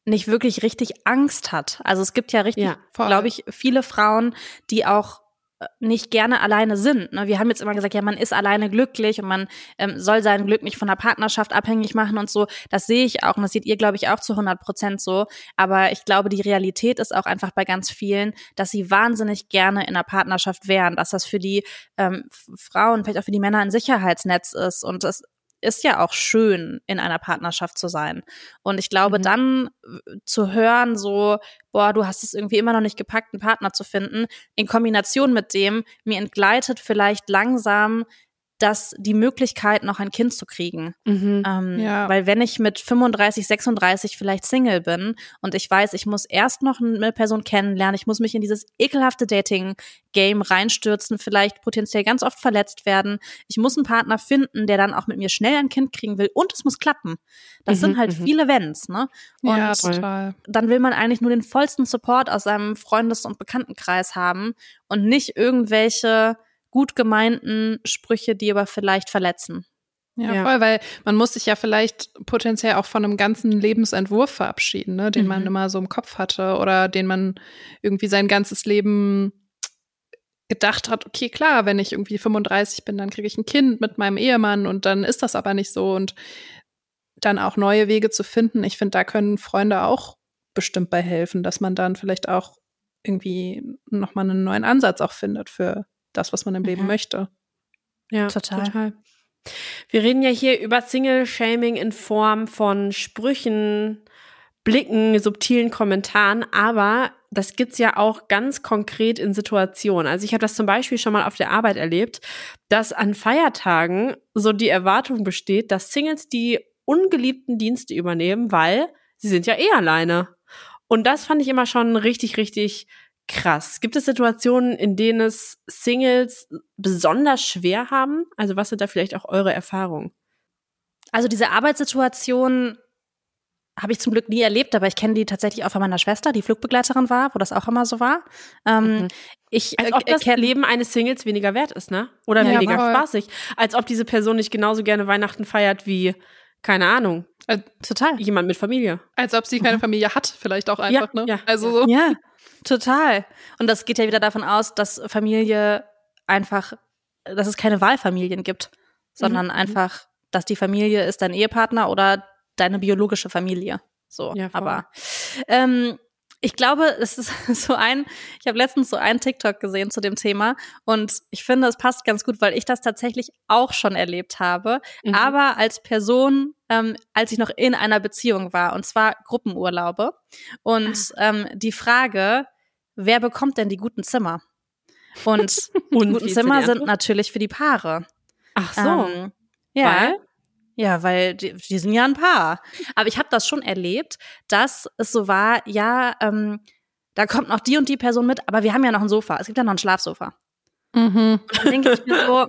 nicht wirklich richtig Angst hat. Also es gibt ja richtig, Ja, glaube ich, viele Frauen, die auch nicht gerne alleine sind. Ne? Wir haben jetzt immer gesagt, ja, man ist alleine glücklich und man ähm, soll sein Glück nicht von der Partnerschaft abhängig machen und so. Das sehe ich auch und das seht ihr, glaube ich, auch zu 100 Prozent so. Aber ich glaube, die Realität ist auch einfach bei ganz vielen, dass sie wahnsinnig gerne in einer Partnerschaft wären, dass das für die ähm, Frauen, vielleicht auch für die Männer ein Sicherheitsnetz ist und das ist ja auch schön, in einer Partnerschaft zu sein. Und ich glaube, Mhm. dann zu hören, so, boah, du hast es irgendwie immer noch nicht gepackt, einen Partner zu finden, in Kombination mit dem, mir entgleitet vielleicht langsam das die Möglichkeit, noch ein Kind zu kriegen. Mhm. Ähm, Ja. Weil wenn ich mit 35, 36 vielleicht Single bin und ich weiß, ich muss erst noch eine Person kennenlernen, ich muss mich in dieses ekelhafte Dating-Game reinstürzen, vielleicht potenziell ganz oft verletzt werden. Ich muss einen Partner finden, der dann auch mit mir schnell ein Kind kriegen will und es muss klappen. Das Mhm, sind halt mhm. viele Wenns, ne? Und ja, total. dann will man eigentlich nur den vollsten Support aus seinem Freundes- und Bekanntenkreis haben und nicht irgendwelche gut gemeinten Sprüche, die aber vielleicht verletzen. Ja, Ja. voll, weil man muss sich ja vielleicht potenziell auch von einem ganzen Lebensentwurf verabschieden, ne, den man Mhm. immer so im Kopf hatte oder den man irgendwie sein ganzes Leben gedacht hat, okay, klar, wenn ich irgendwie 35 bin, dann kriege ich ein Kind mit meinem Ehemann und dann ist das aber nicht so und dann auch neue Wege zu finden. Ich finde, da können Freunde auch bestimmt bei helfen, dass man dann vielleicht auch irgendwie nochmal einen neuen Ansatz auch findet für das, was man im Leben Mhm. möchte. Ja, Total. Wir reden ja hier über Single-Shaming in Form von Sprüchen, Blicken, subtilen Kommentaren, aber das gibt's ja auch ganz konkret in Situationen. Also ich habe das zum Beispiel schon mal auf der Arbeit erlebt, dass an Feiertagen so die Erwartung besteht, dass Singles die ungeliebten Dienste übernehmen, weil sie sind ja eh alleine. Und das fand ich immer schon richtig, richtig krass. Gibt es Situationen, in denen es Singles besonders schwer haben? Also was sind da vielleicht auch eure Erfahrungen? Also diese Arbeitssituation habe ich zum Glück nie erlebt, aber ich kenne die tatsächlich auch von meiner Schwester, die Flugbegleiterin war, wo das auch immer so war. Ähm, Mhm. Ich Als äh, ob das kenn- Leben eines Singles weniger wert ist, ne? Oder Ja, weniger voll. spaßig. Als ob diese Person nicht genauso gerne Weihnachten feiert wie, keine Ahnung, total. jemand mit Familie. Als ob sie keine Familie hat, vielleicht auch Ja, einfach, ne? ja, also ja. so. Ja, total. Und das geht ja wieder davon aus, dass Familie einfach, dass es keine Wahlfamilien gibt, sondern Mhm. einfach, dass die Familie ist dein Ehepartner oder deine biologische Familie. So, Ja, aber ähm, ich glaube, es ist [laughs] so ein, ich habe letztens so einen TikTok gesehen zu dem Thema und ich finde, es passt ganz gut, weil ich das tatsächlich auch schon erlebt habe, Mhm. aber als Person, ähm, als ich noch in einer Beziehung war, und zwar Gruppenurlaube. Und Ah. ähm, die Frage, wer bekommt denn die guten Zimmer? Und die [laughs] Und wie guten Zimmer die sind natürlich für die Paare. Ach so. Ähm, ja, Weil? Ja, weil die, die sind ja ein Paar. Aber ich habe das schon erlebt, dass es so war, ja, ähm, da kommt noch die und die Person mit, aber wir haben ja noch ein Sofa. Es gibt ja noch ein Schlafsofa. Mhm. Dann denke ich mir so,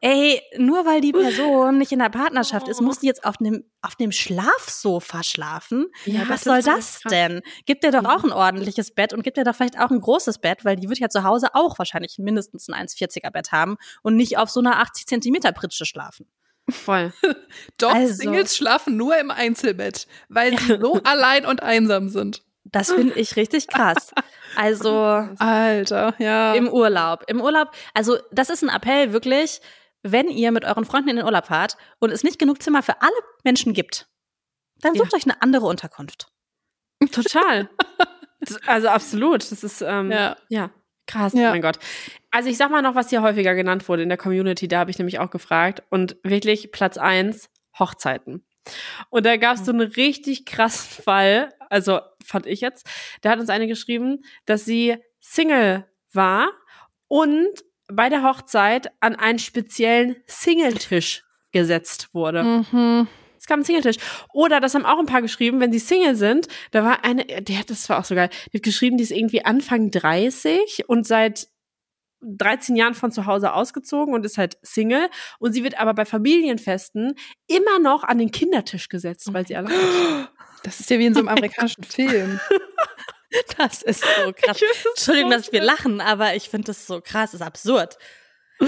ey, nur weil die Person nicht in der Partnerschaft ist, muss die jetzt auf einem auf dem Schlafsofa schlafen? Ja, Was das soll das krass. denn? Gibt dir doch auch ein ordentliches Bett und gibt dir doch vielleicht auch ein großes Bett, weil die wird ja zu Hause auch wahrscheinlich mindestens ein 1,40er Bett haben und nicht auf so einer 80 Zentimeter Pritsche schlafen. Voll. [laughs] Doch, Also- Singles schlafen nur im Einzelbett, weil sie so [laughs] allein und einsam sind. Das finde ich richtig krass. Also [laughs] Alter, ja. Im Urlaub. Im Urlaub, also das ist ein Appell wirklich, wenn ihr mit euren Freunden in den Urlaub fahrt und es nicht genug Zimmer für alle Menschen gibt, dann sucht euch eine andere Unterkunft. Total. Also absolut. Das ist ähm, Ja. ja. Krass. Ja. Mein Gott. Also ich sag mal noch, was hier häufiger genannt wurde in der Community. Da habe ich nämlich auch gefragt. Und wirklich Platz eins Hochzeiten. Und da gab es so einen richtig krassen [laughs] Fall. Also fand ich jetzt. Da hat uns eine geschrieben, dass sie Single war und bei der Hochzeit an einen speziellen Singletisch gesetzt wurde. Mhm. Einen Singletisch. Oder das haben auch ein paar geschrieben, wenn sie Single sind. Da war eine, die hat, das war auch so geil, die hat geschrieben, die ist irgendwie Anfang 30 und seit 13 Jahren von zu Hause ausgezogen und ist halt Single. Und sie wird aber bei Familienfesten immer noch an den Kindertisch gesetzt, weil sie alle. [gasps] Das ist ja wie in so einem amerikanischen Film. [laughs] Das ist so krass. Entschuldigung, dass wir lachen, aber ich finde das so krass, das ist absurd.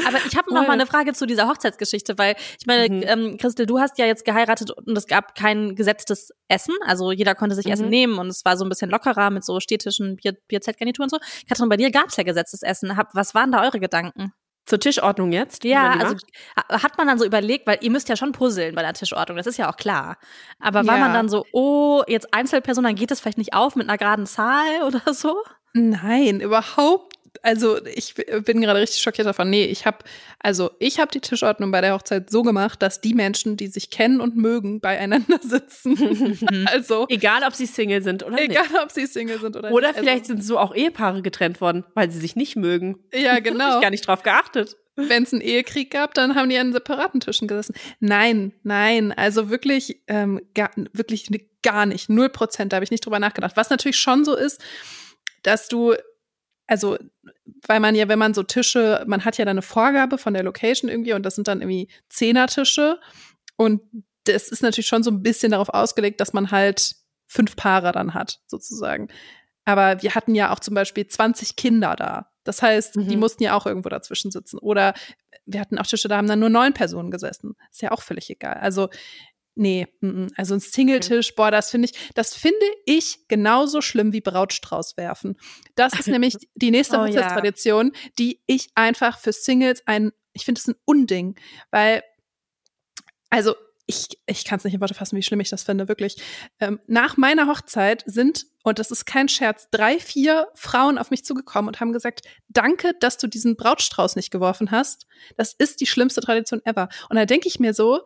Aber ich habe noch mal eine Frage zu dieser Hochzeitsgeschichte, weil ich meine, Mhm. ähm, Christel, du hast ja jetzt geheiratet und es gab kein gesetztes Essen, also jeder konnte sich Mhm. Essen nehmen und es war so ein bisschen lockerer mit so Städtischen Bier, Bierzeltgarnitur und so. Katrin, bei dir gab's ja gesetztes Essen. Hab, was waren da eure Gedanken? Zur Tischordnung jetzt? Ja, also ha- hat man dann so überlegt, weil ihr müsst ja schon puzzeln bei der Tischordnung, das ist ja auch klar. Aber war Ja. man dann so, oh, jetzt Einzelperson, dann geht das vielleicht nicht auf mit einer geraden Zahl [laughs] oder so? Nein, überhaupt. Also ich bin gerade richtig schockiert davon. Nee, ich habe also ich habe die Tischordnung bei der Hochzeit so gemacht, dass die Menschen, die sich kennen und mögen, beieinander [laughs] sitzen. also Egal, ob sie Single sind oder egal, nicht. ob sie Single sind oder, Oder nicht. vielleicht sind so auch Ehepaare getrennt worden, weil sie sich nicht mögen. Also, ja [laughs] Hab genau. ich gar nicht drauf geachtet. Wenn es einen Ehekrieg gab, dann haben die an separaten Tischen gesessen. Nein, nein, also wirklich, ähm, gar, wirklich gar nicht. Null Prozent, da habe ich nicht drüber nachgedacht. Was natürlich schon so ist, dass du, also, weil man ja, wenn man so Tische, man hat ja dann eine Vorgabe von der Location irgendwie und das sind dann irgendwie Zehnertische und das ist natürlich schon so ein bisschen darauf ausgelegt, dass man halt fünf Paare dann hat, sozusagen. Aber wir hatten ja auch zum Beispiel 20 Kinder da. Das heißt, die Mhm. mussten ja auch irgendwo dazwischen sitzen. Oder wir hatten auch Tische, da haben dann nur neun Personen gesessen. Ist ja auch völlig egal. Also, nee, mm, mm. also ein Singletisch, boah, das finde ich, das finde ich genauso schlimm wie Brautstrauß werfen. Das ist nämlich [laughs] die nächste Oh ja. Hochzeitstradition, die ich einfach für Singles ein, ich finde es ein Unding, weil, also ich, ich kann es nicht in Worte fassen, wie schlimm ich das finde, wirklich. Ähm, nach meiner Hochzeit sind, und das ist kein Scherz, drei, vier Frauen auf mich zugekommen und haben gesagt, danke, dass du diesen Brautstrauß nicht geworfen hast. Das ist die schlimmste Tradition ever. Und da denke ich mir so,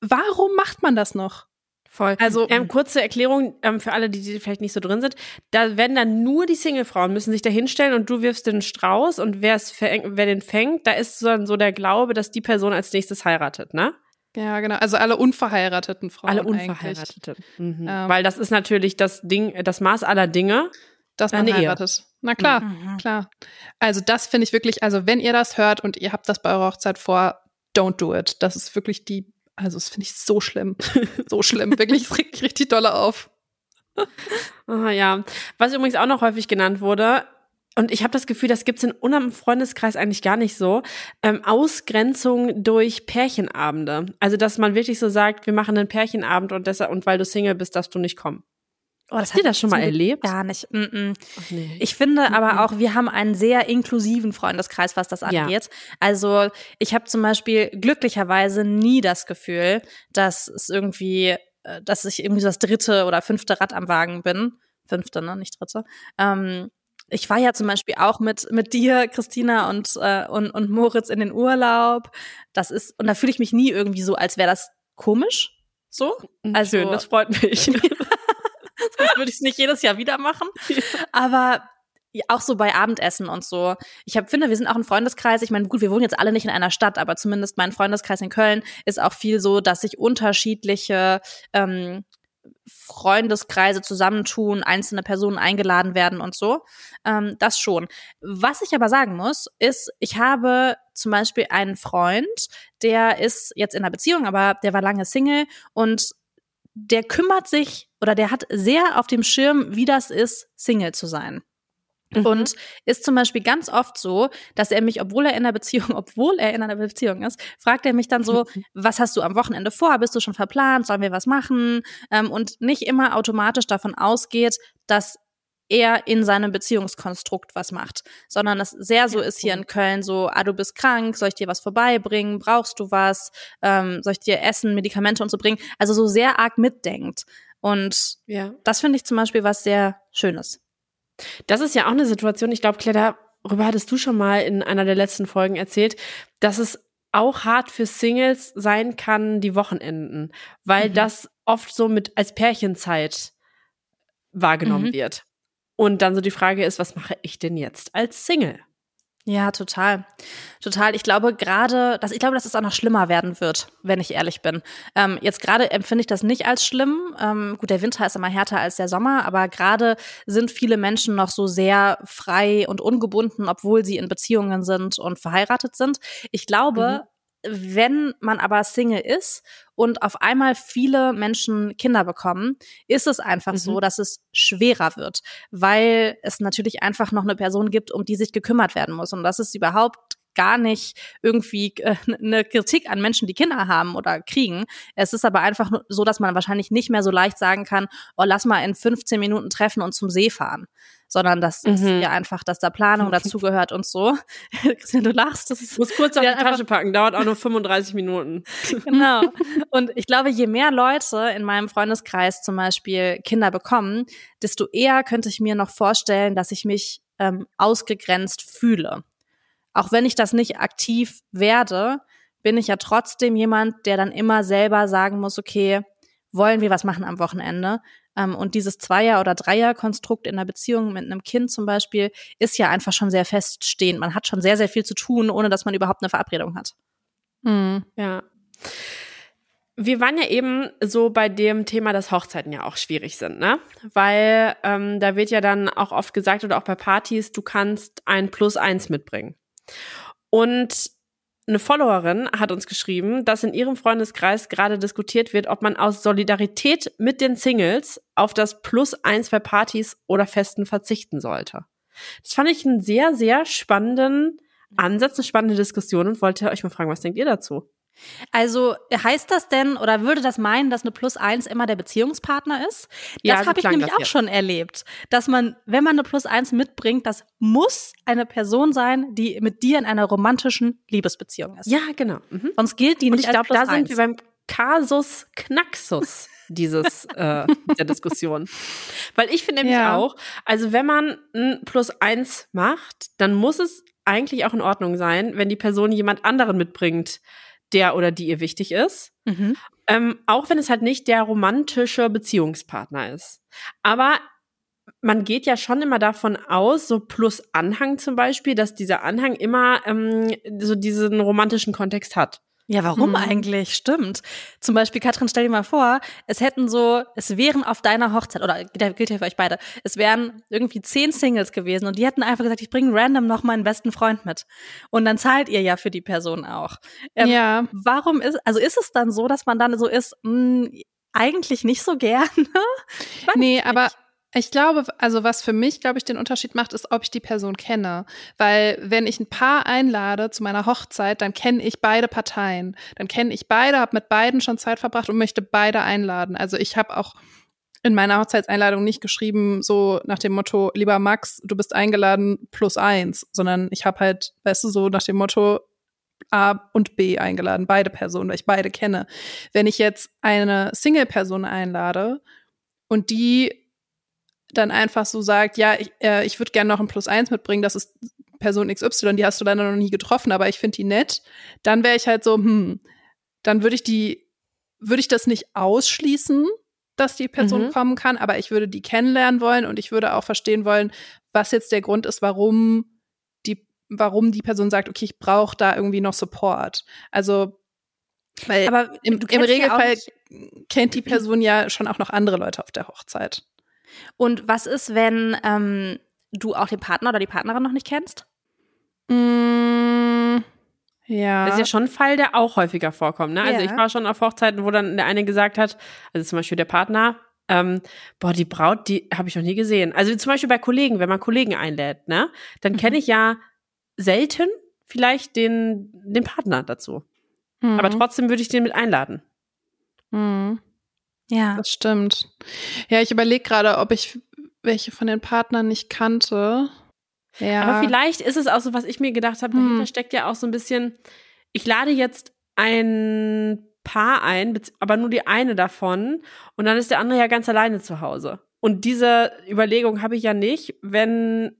warum macht man das noch? Voll. Also- ähm, kurze Erklärung ähm, für alle, die, die vielleicht nicht so drin sind. Da werden dann nur die Singlefrauen müssen sich da hinstellen und du wirfst den Strauß und wer es fäng- wer den fängt, da ist so, so der Glaube, dass die Person als nächstes heiratet, ne? Ja, genau. Also alle unverheirateten Frauen. Alle Unverheirateten. Mhm. Ähm. Weil das ist natürlich das Ding, das Maß aller Dinge. dass man Eine Ehe. heiratet. Na klar, Mhm. klar. Also das finde ich wirklich, also wenn ihr das hört und ihr habt das bei eurer Hochzeit vor, don't do it. Das ist wirklich die, also das finde ich so schlimm. [laughs] so schlimm. Wirklich, es regt richtig dolle auf. [laughs] Ah, ja. Was übrigens auch noch häufig genannt wurde, und ich habe das Gefühl, das gibt's in unserem Freundeskreis eigentlich gar nicht so, ähm, Ausgrenzung durch Pärchenabende. Also, dass man wirklich so sagt, wir machen einen Pärchenabend und, deshalb, und weil du Single bist, darfst du nicht kommen. Oh, das Habt ihr das schon mal erlebt? Gar nicht. Mm -mm. Ach, nee. Ich finde Mhm. aber auch, wir haben einen sehr inklusiven Freundeskreis, was das Ja. angeht. Also ich habe zum Beispiel glücklicherweise nie das Gefühl, dass es irgendwie, äh, dass ich irgendwie das dritte oder fünfte Rad am Wagen bin. Fünfte, ne, nicht dritte. Ähm, ich war ja zum Beispiel auch mit mit dir, Christina und äh, und, und Moritz in den Urlaub. Das ist und da fühle ich mich nie irgendwie so, als wäre das komisch. So, also- Schön, das freut mich. [laughs] [laughs] sonst würde ich es nicht jedes Jahr wieder machen. [laughs] Aber auch so bei Abendessen und so. Ich hab, finde, wir sind auch ein Freundeskreis. Ich meine, gut, wir wohnen jetzt alle nicht in einer Stadt, aber zumindest mein Freundeskreis in Köln ist auch viel so, dass sich unterschiedliche ähm, Freundeskreise zusammentun, einzelne Personen eingeladen werden und so. Ähm, das schon. Was ich aber sagen muss, ist, ich habe zum Beispiel einen Freund, der ist jetzt in einer Beziehung, aber der war lange Single und der kümmert sich oder der hat sehr auf dem Schirm, wie das ist, Single zu sein. Mhm. Und ist zum Beispiel ganz oft so, dass er mich, obwohl er in einer Beziehung, [laughs] obwohl er in einer Beziehung ist, fragt er mich dann so, [laughs] was hast du am Wochenende vor? Bist du schon verplant? Sollen wir was machen? Ähm, und nicht immer automatisch davon ausgeht, dass er in seinem Beziehungskonstrukt was macht, sondern das sehr so ist hier in Köln so, ah, du bist krank, soll ich dir was vorbeibringen, brauchst du was, ähm, soll ich dir Essen, Medikamente und so bringen, also so sehr arg mitdenkt. Und ja. das finde ich zum Beispiel was sehr Schönes. Das ist ja auch eine Situation, ich glaube, Claire, darüber hattest du schon mal in einer der letzten Folgen erzählt, dass es auch hart für Singles sein kann, die Wochenenden, weil mhm. das oft so mit als Pärchenzeit wahrgenommen mhm. wird. Und dann so die Frage ist, was mache ich denn jetzt als Single? Ja, total. Total. Ich glaube gerade, dass ich glaube, dass es auch noch schlimmer werden wird, wenn ich ehrlich bin. Ähm, jetzt gerade empfinde ich das nicht als schlimm. Ähm, gut, der Winter ist immer härter als der Sommer, aber gerade sind viele Menschen noch so sehr frei und ungebunden, obwohl sie in Beziehungen sind und verheiratet sind. Ich glaube, mhm wenn man aber Single ist und auf einmal viele Menschen Kinder bekommen, ist es einfach mhm. so, dass es schwerer wird, weil es natürlich einfach noch eine Person gibt, um die sich gekümmert werden muss. Und das ist überhaupt gar nicht irgendwie äh, eine Kritik an Menschen, die Kinder haben oder kriegen. Es ist aber einfach so, dass man wahrscheinlich nicht mehr so leicht sagen kann, oh, lass mal in 15 Minuten treffen und zum See fahren. Sondern das mhm. ist ja einfach, dass da Planung dazugehört und so. [laughs] Christian, du lachst. Das ist, muss kurz auf die Tasche packen, dauert auch nur 35 Minuten. [laughs] [laughs] genau. Und ich glaube, je mehr Leute in meinem Freundeskreis zum Beispiel Kinder bekommen, desto eher könnte ich mir noch vorstellen, dass ich mich ähm, ausgegrenzt fühle auch wenn ich das nicht aktiv werde, bin ich ja trotzdem jemand, der dann immer selber sagen muss, okay, wollen wir was machen am Wochenende? Ähm, und dieses Zweier- oder Dreier-Konstrukt in einer Beziehung mit einem Kind zum Beispiel ist ja einfach schon sehr feststehend. Man hat schon sehr, sehr viel zu tun, ohne dass man überhaupt eine Verabredung hat. Mhm. Ja. Wir waren ja eben so bei dem Thema, dass Hochzeiten ja auch schwierig sind, ne? Weil ähm, da wird ja dann auch oft gesagt oder auch bei Partys, du kannst ein Plus eins mitbringen. Und eine Followerin hat uns geschrieben, dass in ihrem Freundeskreis gerade diskutiert wird, ob man aus Solidarität mit den Singles auf das Plus eins bei Partys oder Festen verzichten sollte. Das fand ich einen sehr, sehr spannenden Ansatz, eine spannende Diskussion und wollte euch mal fragen, was denkt ihr dazu? Also heißt das denn oder würde das meinen, dass eine Plus eins immer der Beziehungspartner ist? Das ja, habe ich nämlich auch jetzt. schon erlebt, dass man, wenn man eine Plus eins mitbringt, das muss eine Person sein, die mit dir in einer romantischen Liebesbeziehung ist. Ja, genau. Mhm. Sonst gilt die nicht Und ich glaube, da sind wir beim Kasus Knaxus dieses [laughs] äh, der Diskussion. Weil ich finde nämlich ja. auch, also wenn man ein Plus eins macht, dann muss es eigentlich auch in Ordnung sein, wenn die Person jemand anderen mitbringt der oder die ihr wichtig ist. Mhm. Ähm, auch wenn es halt nicht der romantische Beziehungspartner ist. Aber man geht ja schon immer davon aus, so plus Anhang zum Beispiel, dass dieser Anhang immer ähm, so diesen romantischen Kontext hat. Ja, warum mhm. eigentlich? Stimmt. Zum Beispiel, Katrin, stell dir mal vor, es hätten so, es wären auf deiner Hochzeit, oder der gilt ja für euch beide, es wären irgendwie zehn Singles gewesen und die hätten einfach gesagt, ich bringe random noch meinen besten Freund mit. Und dann zahlt ihr ja für die Person auch. Ähm, ja. Warum ist, also ist es dann so, dass man dann so ist, mh, hm, eigentlich nicht so gerne? [laughs] nee, aber ich glaube, also was für mich, glaube ich, den Unterschied macht, ist, ob ich die Person kenne. Weil wenn ich ein Paar einlade zu meiner Hochzeit, dann kenne ich beide Parteien. Dann kenne ich beide, habe mit beiden schon Zeit verbracht und möchte beide einladen. Also ich habe auch in meiner Hochzeitseinladung nicht geschrieben, so nach dem Motto, lieber Max, du bist eingeladen plus eins, sondern ich habe halt, weißt du, so nach dem Motto, A und B eingeladen, beide Personen, weil ich beide kenne. Wenn ich jetzt eine Single-Person einlade und die dann einfach so sagt, ja, ich, äh, ich würde gerne noch ein Plus eins mitbringen, das ist Person XY, die hast du leider noch nie getroffen, aber ich finde die nett, dann wäre ich halt so, hm, dann würde ich die, würde ich das nicht ausschließen, dass die Person mhm. kommen kann, aber ich würde die kennenlernen wollen und ich würde auch verstehen wollen, was jetzt der Grund ist, warum die, warum die Person sagt, okay, ich brauche da irgendwie noch Support. Also Weil Aber im, im ja Regelfall nicht- kennt die Person ja schon auch noch andere Leute auf der Hochzeit. Und was ist, wenn ähm, du auch den Partner oder die Partnerin noch nicht kennst? Mm, ja. Das ist ja schon ein Fall, der auch häufiger vorkommt. Ne? Also Ja. ich war schon auf Hochzeiten, wo dann der eine gesagt hat, also zum Beispiel der Partner, ähm, boah, die Braut, die habe ich noch nie gesehen. Also zum Beispiel bei Kollegen, wenn man Kollegen einlädt, ne, dann kenne ich ja selten vielleicht den, den Partner dazu. Mhm. Aber trotzdem würde ich den mit einladen. Mhm. Ja. Das stimmt. Ja, ich überlege gerade, ob ich welche von den Partnern nicht kannte. Ja. Aber vielleicht ist es auch so, was ich mir gedacht habe, dahinter Hm. steckt ja auch so ein bisschen, ich lade jetzt ein Paar ein, aber nur die eine davon und dann ist der andere ja ganz alleine zu Hause. Und diese Überlegung habe ich ja nicht, wenn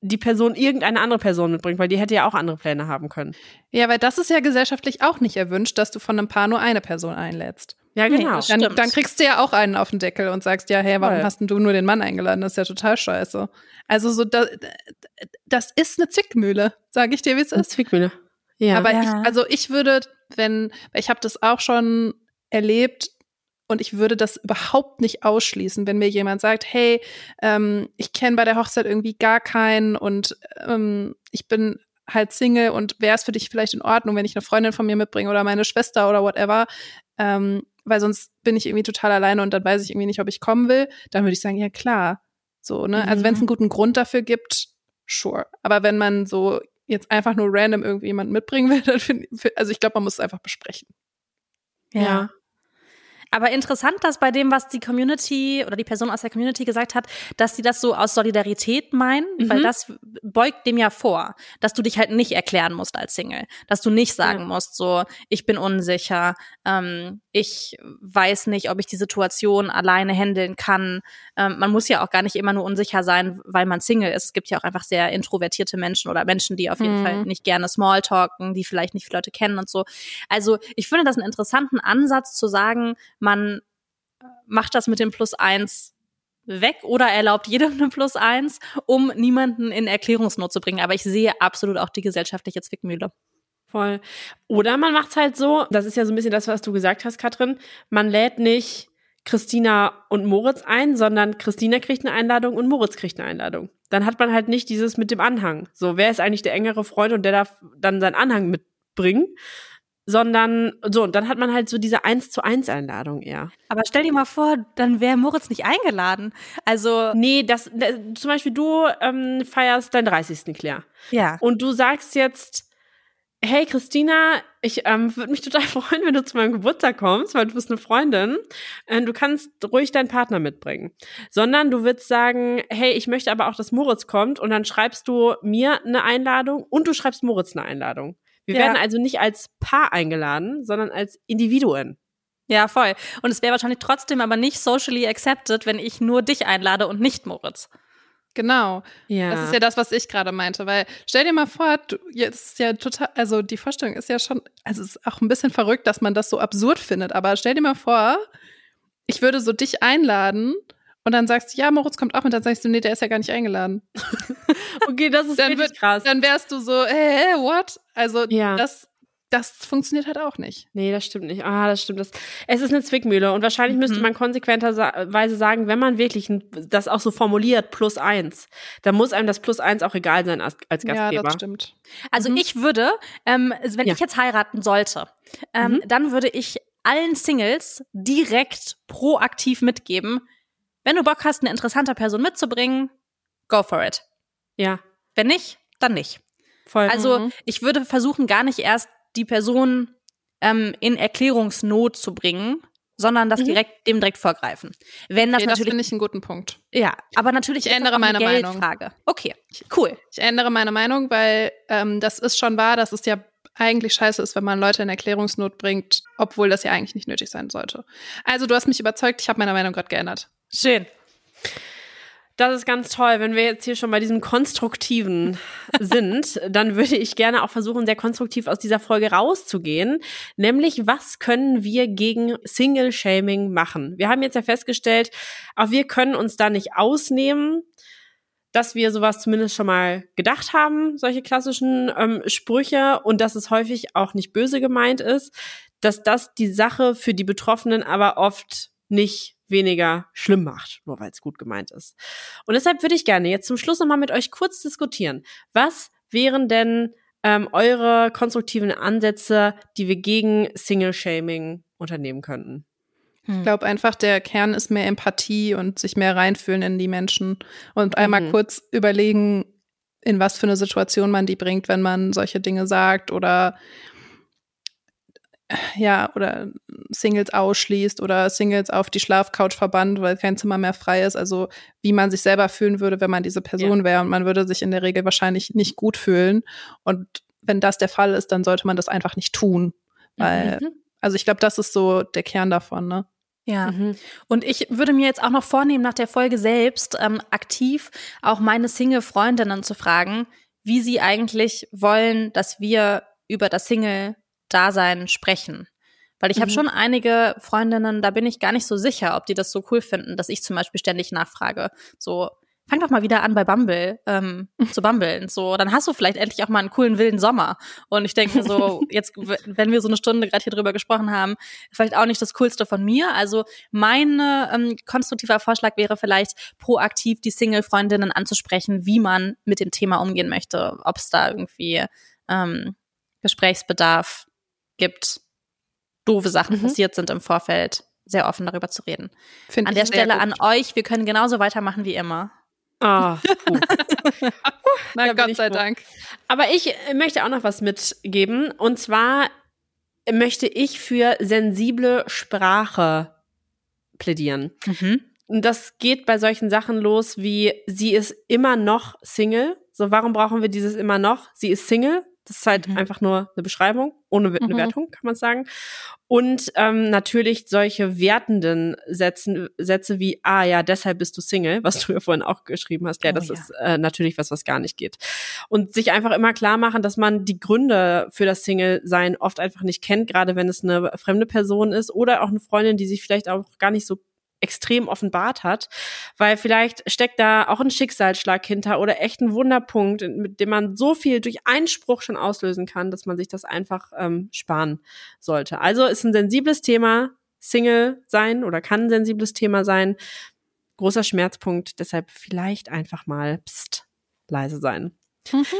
die Person irgendeine andere Person mitbringt, weil die hätte ja auch andere Pläne haben können. Ja, weil das ist ja gesellschaftlich auch nicht erwünscht, dass du von einem Paar nur eine Person einlädst. Ja, Nee, genau. das Dann, dann kriegst du ja auch einen auf den Deckel und sagst, ja, hey, warum Voll. hast denn du nur den Mann eingeladen? Das ist ja total scheiße. Also so, da, das ist eine Zwickmühle, sage ich dir, wie es ist. ist Zwickmühle. Ja. Aber Ja. ich, also ich würde, wenn, ich habe das auch schon erlebt und ich würde das überhaupt nicht ausschließen, wenn mir jemand sagt, hey, ähm, ich kenne bei der Hochzeit irgendwie gar keinen und ähm, ich bin halt Single und wäre es für dich vielleicht in Ordnung, wenn ich eine Freundin von mir mitbringe oder meine Schwester oder whatever, ähm, weil sonst bin ich irgendwie total alleine und dann weiß ich irgendwie nicht, ob ich kommen will, dann würde ich sagen, ja klar. So, ne? Also Mhm. wenn es einen guten Grund dafür gibt, sure. Aber wenn man so jetzt einfach nur random irgendwie jemanden mitbringen will, [laughs] dann finde ich, also ich glaube, man muss es einfach besprechen. ja. Aber interessant, dass bei dem, was die Community oder die Person aus der Community gesagt hat, dass sie das so aus Solidarität meinen, Mhm. weil das beugt dem ja vor, dass du dich halt nicht erklären musst als Single, dass du nicht sagen Ja. musst, so, ich bin unsicher, ähm, ich weiß nicht, ob ich die Situation alleine handeln kann. Ähm, man muss ja auch gar nicht immer nur unsicher sein, weil man Single ist. Es gibt ja auch einfach sehr introvertierte Menschen oder Menschen, die auf jeden Mhm. Fall nicht gerne Smalltalken, die vielleicht nicht viele Leute kennen und so. Also ich finde das einen interessanten Ansatz zu sagen, man macht das mit dem Plus eins weg oder erlaubt jedem eine Plus eins, um niemanden in Erklärungsnot zu bringen. Aber ich sehe absolut auch die gesellschaftliche Zwickmühle. Voll. Oder man macht's halt so, das ist ja so ein bisschen das, was du gesagt hast, Katrin, man lädt nicht Christina und Moritz ein, sondern Christina kriegt eine Einladung und Moritz kriegt eine Einladung. Dann hat man halt nicht dieses mit dem Anhang. So, wer ist eigentlich der engere Freund und der darf dann seinen Anhang mitbringen? Sondern, so, und dann hat man halt so diese eins zu eins Einladung eher. Aber stell dir mal vor, dann wäre Moritz nicht eingeladen. Also, Nee, das, das zum Beispiel du ähm, feierst deinen 30. Claire. ja. Und du sagst jetzt, hey Christina, ich ähm, würde mich total [laughs] freuen, wenn du zu meinem Geburtstag kommst, weil du bist eine Freundin. Äh, du kannst ruhig deinen Partner mitbringen. Sondern du würdest sagen, hey, ich möchte aber auch, dass Moritz kommt und dann schreibst du mir eine Einladung und du schreibst Moritz eine Einladung. Wir Ja. werden also nicht als Paar eingeladen, sondern als Individuen. Ja, voll. Und es wäre wahrscheinlich trotzdem aber nicht socially accepted, wenn ich nur dich einlade und nicht Moritz. Genau. Ja. Das ist ja das, was ich gerade meinte, weil stell dir mal vor, du, jetzt ist ja total, also die Vorstellung ist ja schon, also es ist auch ein bisschen verrückt, dass man das so absurd findet, aber stell dir mal vor, ich würde so dich einladen und dann sagst du, ja, Moritz kommt auch und dann sagst du, nee, der ist ja gar nicht eingeladen. [laughs] okay, das ist Dann wirklich wird- krass. Dann wärst du so, hä, what? Also Ja. das, das funktioniert halt auch nicht. Nee, das stimmt nicht. Ah, das stimmt. Das, es ist eine Zwickmühle und wahrscheinlich Mhm. müsste man konsequenterweise sagen, wenn man wirklich das auch so formuliert, plus eins, dann muss einem das plus eins auch egal sein als, als Ja, Gastgeber. das stimmt. Also ich würde, ähm, wenn Ja. ich jetzt heiraten sollte, ähm, Mhm. dann würde ich allen Singles direkt proaktiv mitgeben, wenn du Bock hast, eine interessante Person mitzubringen, go for it. ja, Wenn nicht, dann nicht. voll. Also Mhm. ich würde versuchen, gar nicht erst die Person ähm, in Erklärungsnot zu bringen, sondern das Mhm. direkt dem direkt vorgreifen. Wenn das Okay, das finde ich einen guten Punkt. ja, aber natürlich Ich ändere meine Meinung. Okay, cool. Ich ändere meine Meinung, weil ähm, das ist schon wahr, dass es ja eigentlich scheiße ist, wenn man Leute in Erklärungsnot bringt, obwohl das ja eigentlich nicht nötig sein sollte. Also du hast mich überzeugt, ich habe meine Meinung gerade geändert. Schön. Das ist ganz toll. Wenn wir jetzt hier schon bei diesem Konstruktiven [laughs] sind, dann würde ich gerne auch versuchen, sehr konstruktiv aus dieser Folge rauszugehen. Nämlich, was können wir gegen Single-Shaming machen? Wir haben jetzt ja festgestellt, auch wir können uns da nicht ausnehmen, dass wir sowas zumindest schon mal gedacht haben, solche klassischen ähm, Sprüche, und dass es häufig auch nicht böse gemeint ist. dass das die Sache für die Betroffenen aber oft nicht weniger schlimm macht, nur weil es gut gemeint ist. Und deshalb würde ich gerne jetzt zum Schluss nochmal mit euch kurz diskutieren. Was wären denn ähm, eure konstruktiven Ansätze, die wir gegen Single-Shaming unternehmen könnten? Ich glaube einfach, der Kern ist mehr Empathie und sich mehr reinfühlen in die Menschen und einmal Mhm. kurz überlegen, in was für eine Situation man die bringt, wenn man solche Dinge sagt oder ja, oder Singles ausschließt oder Singles auf die Schlafcouch verbannt, weil kein Zimmer mehr frei ist. Also wie man sich selber fühlen würde, wenn man diese Person wäre. Und man würde sich in der Regel wahrscheinlich nicht gut fühlen. Und wenn das der Fall ist, dann sollte man das einfach nicht tun. Weil, Mhm. also ich glaube, das ist so der Kern davon, ne? Ja. Mhm. Und ich würde mir jetzt auch noch vornehmen, nach der Folge selbst ähm, aktiv auch meine Single-Freundinnen zu fragen, wie sie eigentlich wollen, dass wir über das Single-Dasein sprechen. Weil ich habe Mhm. schon einige Freundinnen, da bin ich gar nicht so sicher, ob die das so cool finden, dass ich zum Beispiel ständig nachfrage. So, fang doch mal wieder an bei Bumble ähm, [laughs] zu bumbeln. So, dann hast du vielleicht endlich auch mal einen coolen wilden Sommer. Und ich denke so, [laughs] jetzt, wenn wir so eine Stunde gerade hier drüber gesprochen haben, vielleicht auch nicht das Coolste von mir. Also mein ähm, konstruktiver Vorschlag wäre vielleicht proaktiv die Single-Freundinnen anzusprechen, wie man mit dem Thema umgehen möchte, ob es da irgendwie ähm, Gesprächsbedarf gibt, doofe Sachen Mhm. passiert sind im Vorfeld, sehr offen darüber zu reden. Find An ich der sehr Stelle gut. an euch, wir können genauso weitermachen wie immer. Ah, [laughs] puh. Na Da bin Gott sei froh. Dank. Aber ich äh, möchte auch noch was mitgeben. Und zwar möchte ich für sensible Sprache plädieren. Mhm. Und das geht bei solchen Sachen los wie, sie ist immer noch Single. So, warum brauchen wir dieses immer noch? Sie ist Single. Das ist halt Mhm. einfach nur eine Beschreibung, ohne eine Mhm. Wertung, kann man sagen. Und ähm, natürlich solche wertenden Sätzen, Sätze wie, ah ja, deshalb bist du Single, was du ja vorhin auch geschrieben hast. Ja, Oh das ja. ist äh, natürlich was, was gar nicht geht. Und sich einfach immer klar machen, dass man die Gründe für das Single-Sein oft einfach nicht kennt, gerade wenn es eine fremde Person ist oder auch eine Freundin, die sich vielleicht auch gar nicht so extrem offenbart hat, weil vielleicht steckt da auch ein Schicksalsschlag hinter oder echt ein Wunderpunkt, mit dem man so viel durch Einspruch schon auslösen kann, dass man sich das einfach ähm, sparen sollte. Also ist ein sensibles Thema, Single sein oder kann ein sensibles Thema sein, großer Schmerzpunkt, deshalb vielleicht einfach mal pst, leise sein.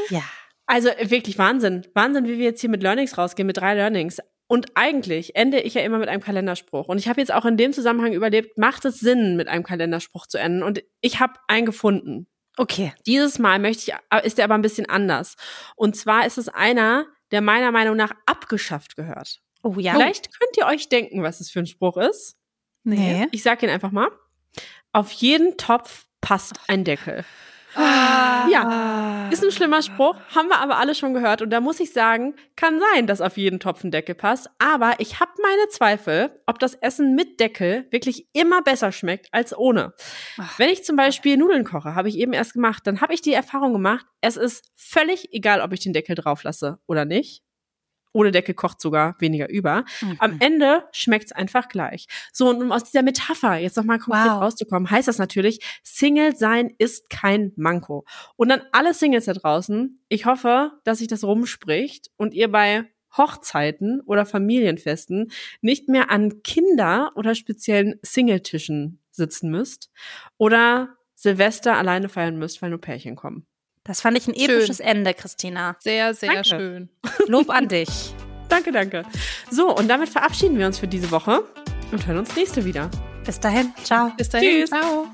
Ja. Also wirklich Wahnsinn. Wahnsinn, wie wir jetzt hier mit Learnings rausgehen, mit drei Learnings. Und eigentlich ende ich ja immer mit einem Kalenderspruch. Und ich habe jetzt auch in dem Zusammenhang überlebt, macht es Sinn, mit einem Kalenderspruch zu enden? Und ich habe einen gefunden. Okay. Dieses Mal möchte ich, äh, ist der aber ein bisschen anders. Und zwar ist es einer, der meiner Meinung nach abgeschafft gehört. Oh ja. Vielleicht könnt ihr euch denken, was es für ein Spruch ist. Nee. Ich sag ihn einfach mal. Auf jeden Topf passt ein Deckel. Ja, ist ein schlimmer Spruch, haben wir aber alle schon gehört. Und da muss ich sagen, kann sein, dass auf jeden Topf ein Deckel passt. Aber ich habe meine Zweifel, ob das Essen mit Deckel wirklich immer besser schmeckt als ohne. Wenn ich zum Beispiel Nudeln koche, habe ich eben erst gemacht, dann habe ich die Erfahrung gemacht, es ist völlig egal, ob ich den Deckel drauf lasse oder nicht. Ohne Deckel kocht sogar weniger über. Am Ende schmeckt's einfach gleich. So, und um aus dieser Metapher jetzt nochmal konkret Wow. rauszukommen, heißt das natürlich, Single sein ist kein Manko. Und an alle Singles da draußen, ich hoffe, dass sich das rumspricht und ihr bei Hochzeiten oder Familienfesten nicht mehr an Kinder oder speziellen Singletischen sitzen müsst oder Silvester alleine feiern müsst, weil nur Pärchen kommen. Das fand ich ein Schön. episches Ende, Christina. Sehr, sehr Danke. schön. [laughs] Lob an dich. Danke, danke. So, und damit verabschieden wir uns für diese Woche und hören uns nächste wieder. Bis dahin. Ciao. Bis dahin. Tschüss. Ciao.